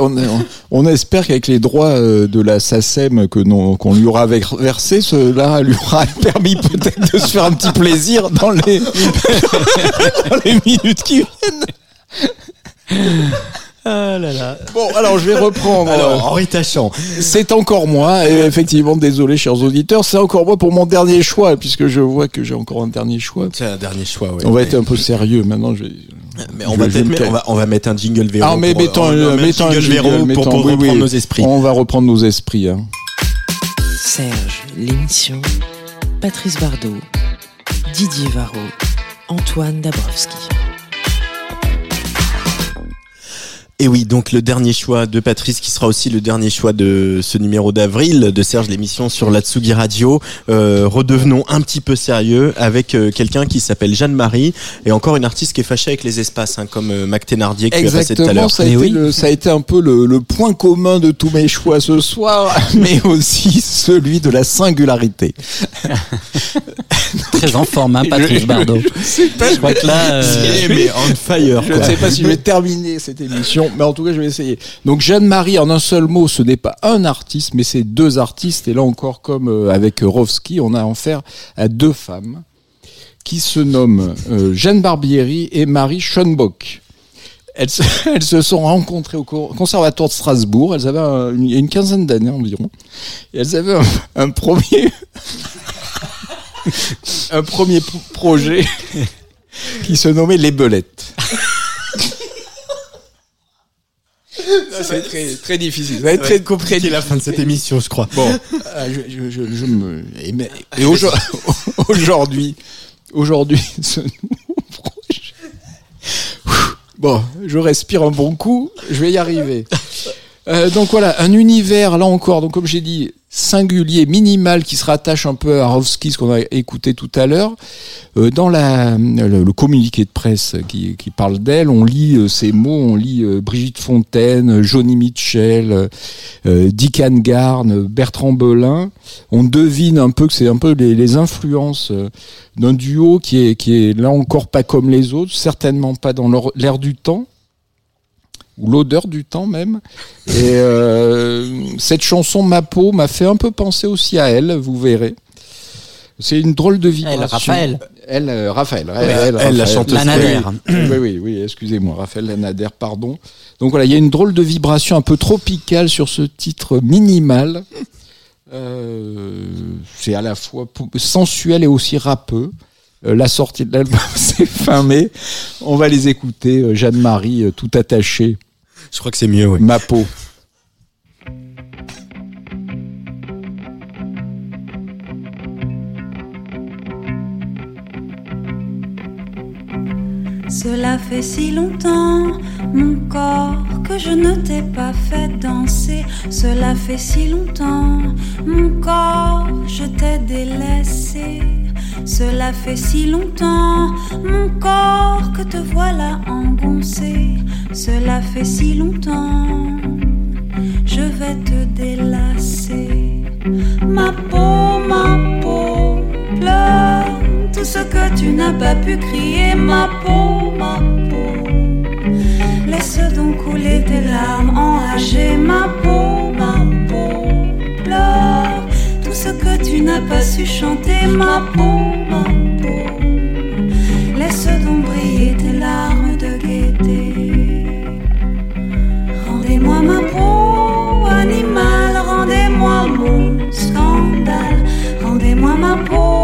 B: on, espère qu'avec les droits de la SACEM que qu'on lui aura ver- versé, cela lui aura permis peut-être de se faire un petit plaisir dans les, dans les minutes qui viennent.
D: Ah là là.
B: Bon, alors je vais reprendre.
A: Alors, Henri Tachant.
B: C'est encore moi, et effectivement, désolé, chers auditeurs, c'est encore moi pour mon dernier choix, puisque je vois que j'ai encore un dernier choix.
A: C'est un dernier choix, ouais.
B: On va être un peu sérieux maintenant. Je vais...
A: Mais on
B: je
A: va mettre-
B: taire.
A: on va, on va mettre un jingle Véro.
B: Ah, mais
A: pour-
B: mettons,
A: on va
B: euh,
A: mettre
B: mettons un
A: jingle Véro pour,
B: mettons-
A: pour
B: oui,
A: reprendre
B: oui.
A: nos esprits.
B: On va reprendre nos esprits. hein.
K: Serge, l'émission. Patrice Bardot. Didier Varro. Antoine Dabrowski.
A: Et oui, donc le dernier choix de Patrice, qui sera aussi le dernier choix de ce numéro d'avril de Serge l'émission sur la Tsugi Radio. Euh, redevenons un petit peu sérieux avec euh, quelqu'un qui s'appelle Jeanne-Marie et encore une artiste qui est fâchée avec les espaces, hein, comme euh, Mac Thénardier que tu as passé tout à l'heure.
B: ça, a été le- ça a été un peu le, le point commun de tous mes choix ce soir, mais aussi celui de la singularité.
D: très en forme, hein, Patrice Bardot.
B: Je sais pas,
D: Je crois que là, euh,
A: C'est- mais on fire.
B: Je ne sais pas si je vais terminer cette émission, mais en tout cas, je vais essayer. Donc, Jeanne-Marie, en un seul mot, ce n'est pas un artiste, mais c'est deux artistes. Et là encore, comme euh, avec Rovski, on a affaire à deux femmes qui se nomment euh, Jeanne Barbieri et Marie Schoenbock. Elles se, sont rencontrées au co- conservatoire de Strasbourg. Elles avaient un- une, quinzaine d'années environ. Et elles avaient un, premier, un premier pro- projet qui se nommait Les Belettes. C'est très, très difficile. Ça va être très
A: compliqué la fin de cette émission, je crois.
B: Bon, euh, je, je, je, je me. Et, mais- et aujourd- aujourd'hui, aujourd'hui, ce nouveau projet. Bon, je respire un bon coup, je vais y arriver. Euh, donc voilà, un univers, là encore, donc comme j'ai dit, singulier, minimal, qui se rattache un peu à Rovski, ce qu'on a écouté tout à l'heure. Euh, dans la, le, communiqué de presse qui, qui parle d'elle, on lit euh, ces mots, on lit euh, Brigitte Fontaine, Johnny Mitchell, euh, Dick Angarn, Bertrand Belin. On devine un peu que c'est un peu les, les influences d'un duo qui est, qui est là encore pas comme les autres, certainement pas dans l'air du temps ou l'odeur du temps même. Et euh, cette chanson Ma peau m'a fait un peu penser aussi à elle, vous verrez. C'est une drôle de vibration.
D: Elle, Raphaël.
B: Elle, euh, Raphaël.
A: Ouais, elle, la
B: Raphaël.
A: chanteuse.
D: Lanader.
B: Oui, oui, oui, oui, excusez-moi, Raphaël Lanader, pardon. Donc voilà, il y a une drôle de vibration un peu tropicale sur ce titre minimal. Euh, c'est à la fois sensuel et aussi rappeux. Euh, la sortie de l'album, c'est fin mai. On va les écouter. Jeanne-Marie, tout attachée.
A: Je crois que c'est mieux, oui.
B: Ma peau.
P: Cela fait si longtemps, mon corps, que je ne t'ai pas fait danser. Cela fait si longtemps, mon corps, je t'ai délaissé. Cela fait si longtemps, mon corps, que te voilà engoncé. Cela fait si longtemps, je vais te délasser. Ma peau, ma peau, pleure tout ce que tu n'as pas pu crier. Ma peau, ma peau, laisse donc couler tes larmes enragées. Ma peau, ma peau, pleure ce que tu n'as pas su chanter. Ma peau, ma peau, laisse donc briller tes larmes de gaieté. Rendez-moi ma peau, animal, rendez-moi mon scandale. Rendez-moi ma peau,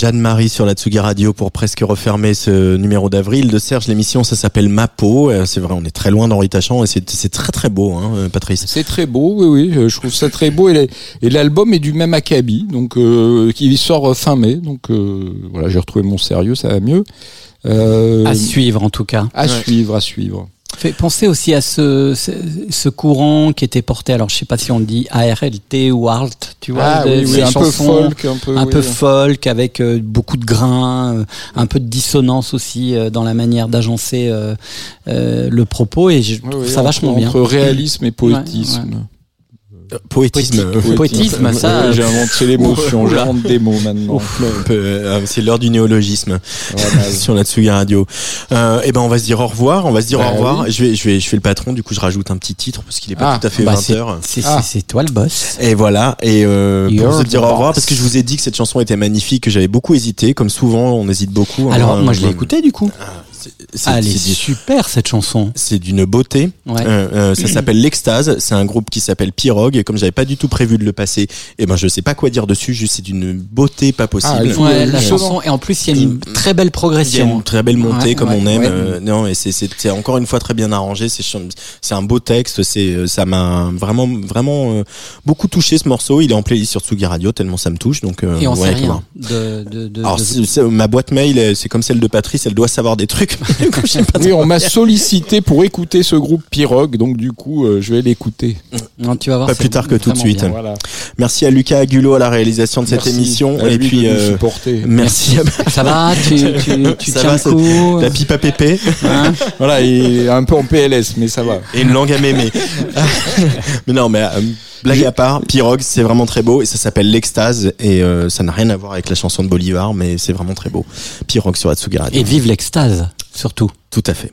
A: Jeanne-Marie sur la Tsugi Radio pour presque refermer ce numéro d'avril de Serge. L'émission, ça s'appelle Ma peau. Euh, C'est vrai, on est très loin d'Henri Tachant et c'est c'est très très beau, hein, euh, Patrice.
B: C'est très beau, oui, oui, euh, je trouve ça très beau. Et l'album est du même acabit, donc euh, qui sort fin mai. Donc euh, voilà, j'ai retrouvé mon sérieux, ça va mieux. Euh,
D: À suivre en tout cas.
B: À suivre, à suivre.
D: Fait penser aussi à ce, ce, ce courant qui était porté, alors je sais pas si on dit ARLT ou ARLT, tu vois,
B: Ah oui, oui, un peu folk, un peu, oui.
D: folk, avec euh, beaucoup de grains, euh, un peu de dissonance aussi euh, dans la manière d'agencer le propos, et je trouve ça
B: entre-
D: vachement bien.
B: Entre réalisme et poétisme.
D: Ouais, ouais.
A: Poétisme.
D: Poétique. Poétisme, ça,
B: Ouais, J'invente l'émotion,
A: Oula.
B: j'invente des mots maintenant.
A: Euh, c'est l'heure du néologisme sur la Tsugi Radio. Euh, et ben on va se dire au revoir. On va se dire
B: Bah
A: au revoir.
B: oui.
A: Je vais, je vais, je fais le patron. Du coup, je rajoute un petit titre parce qu'il est pas
D: Ah,
A: tout à fait
D: bah,
A: 20
D: c'est-
A: heures.
D: c'est- toi le boss.
A: Et voilà. Et euh, pour se dire
D: the
A: au revoir,
D: boss.
A: parce que je vous ai dit que cette chanson était magnifique, que j'avais beaucoup hésité, comme souvent on hésite beaucoup. hein.
D: Alors moi je l'ai
A: Euh,
D: écouté du coup. Ah, elle est
A: c'est du-
D: super cette chanson.
A: C'est d'une beauté.
D: Ouais.
A: Euh, euh, ça s'appelle l'Extase. C'est un groupe qui s'appelle Pirogue. Et comme j'avais pas du tout prévu de le passer, et ben je sais pas quoi dire dessus. Juste c'est d'une beauté pas possible.
D: Ah, Ouais, la chanson et en plus il y a une très belle
A: Il y a
D: progression.
A: une très belle montée
D: Ouais,
A: comme
D: ouais,
A: on aime.
D: ouais.
A: euh, non, et c'est encore une fois très bien arrangé. C'est un beau texte. C'est euh, ça m'a vraiment vraiment euh, beaucoup touché ce morceau. Il est en playlist sur Tsugi Radio tellement ça me touche. Donc euh,
D: Et on
A: ouais,
D: sait rien de, de, de-
A: Alors
D: de-
A: c'est- c'est- ma boîte mail, c'est comme celle de Patrice. Elle doit savoir des trucs. Mais du coup, je sais pas
B: Oui, on m'a sollicité pour écouter ce groupe Pirogue, donc du coup, euh, je vais l'écouter.
D: Non, tu vas voir.
A: Pas plus tard que tout de suite.
B: Voilà.
A: Merci à Lucas Agulot à la réalisation de cette
B: Merci
A: émission.
B: à
A: Et puis euh,
B: supporter.
A: merci à
D: Ça va, tu, tu, tu
A: Ça
D: tiens
A: va,
D: le coup.
A: la pipe à pépé
D: Hein
B: Voilà, et un peu en PLS, mais ça va.
A: et une langue à mémé. mais non, mais euh, blague à part, Pirogue, c'est vraiment très beau et ça s'appelle l'extase et euh, ça n'a rien à voir avec la chanson de Bolivar, mais c'est vraiment très beau. Pirogue sur Atsugi.
D: Et vive l'extase, surtout.
A: Tout à fait.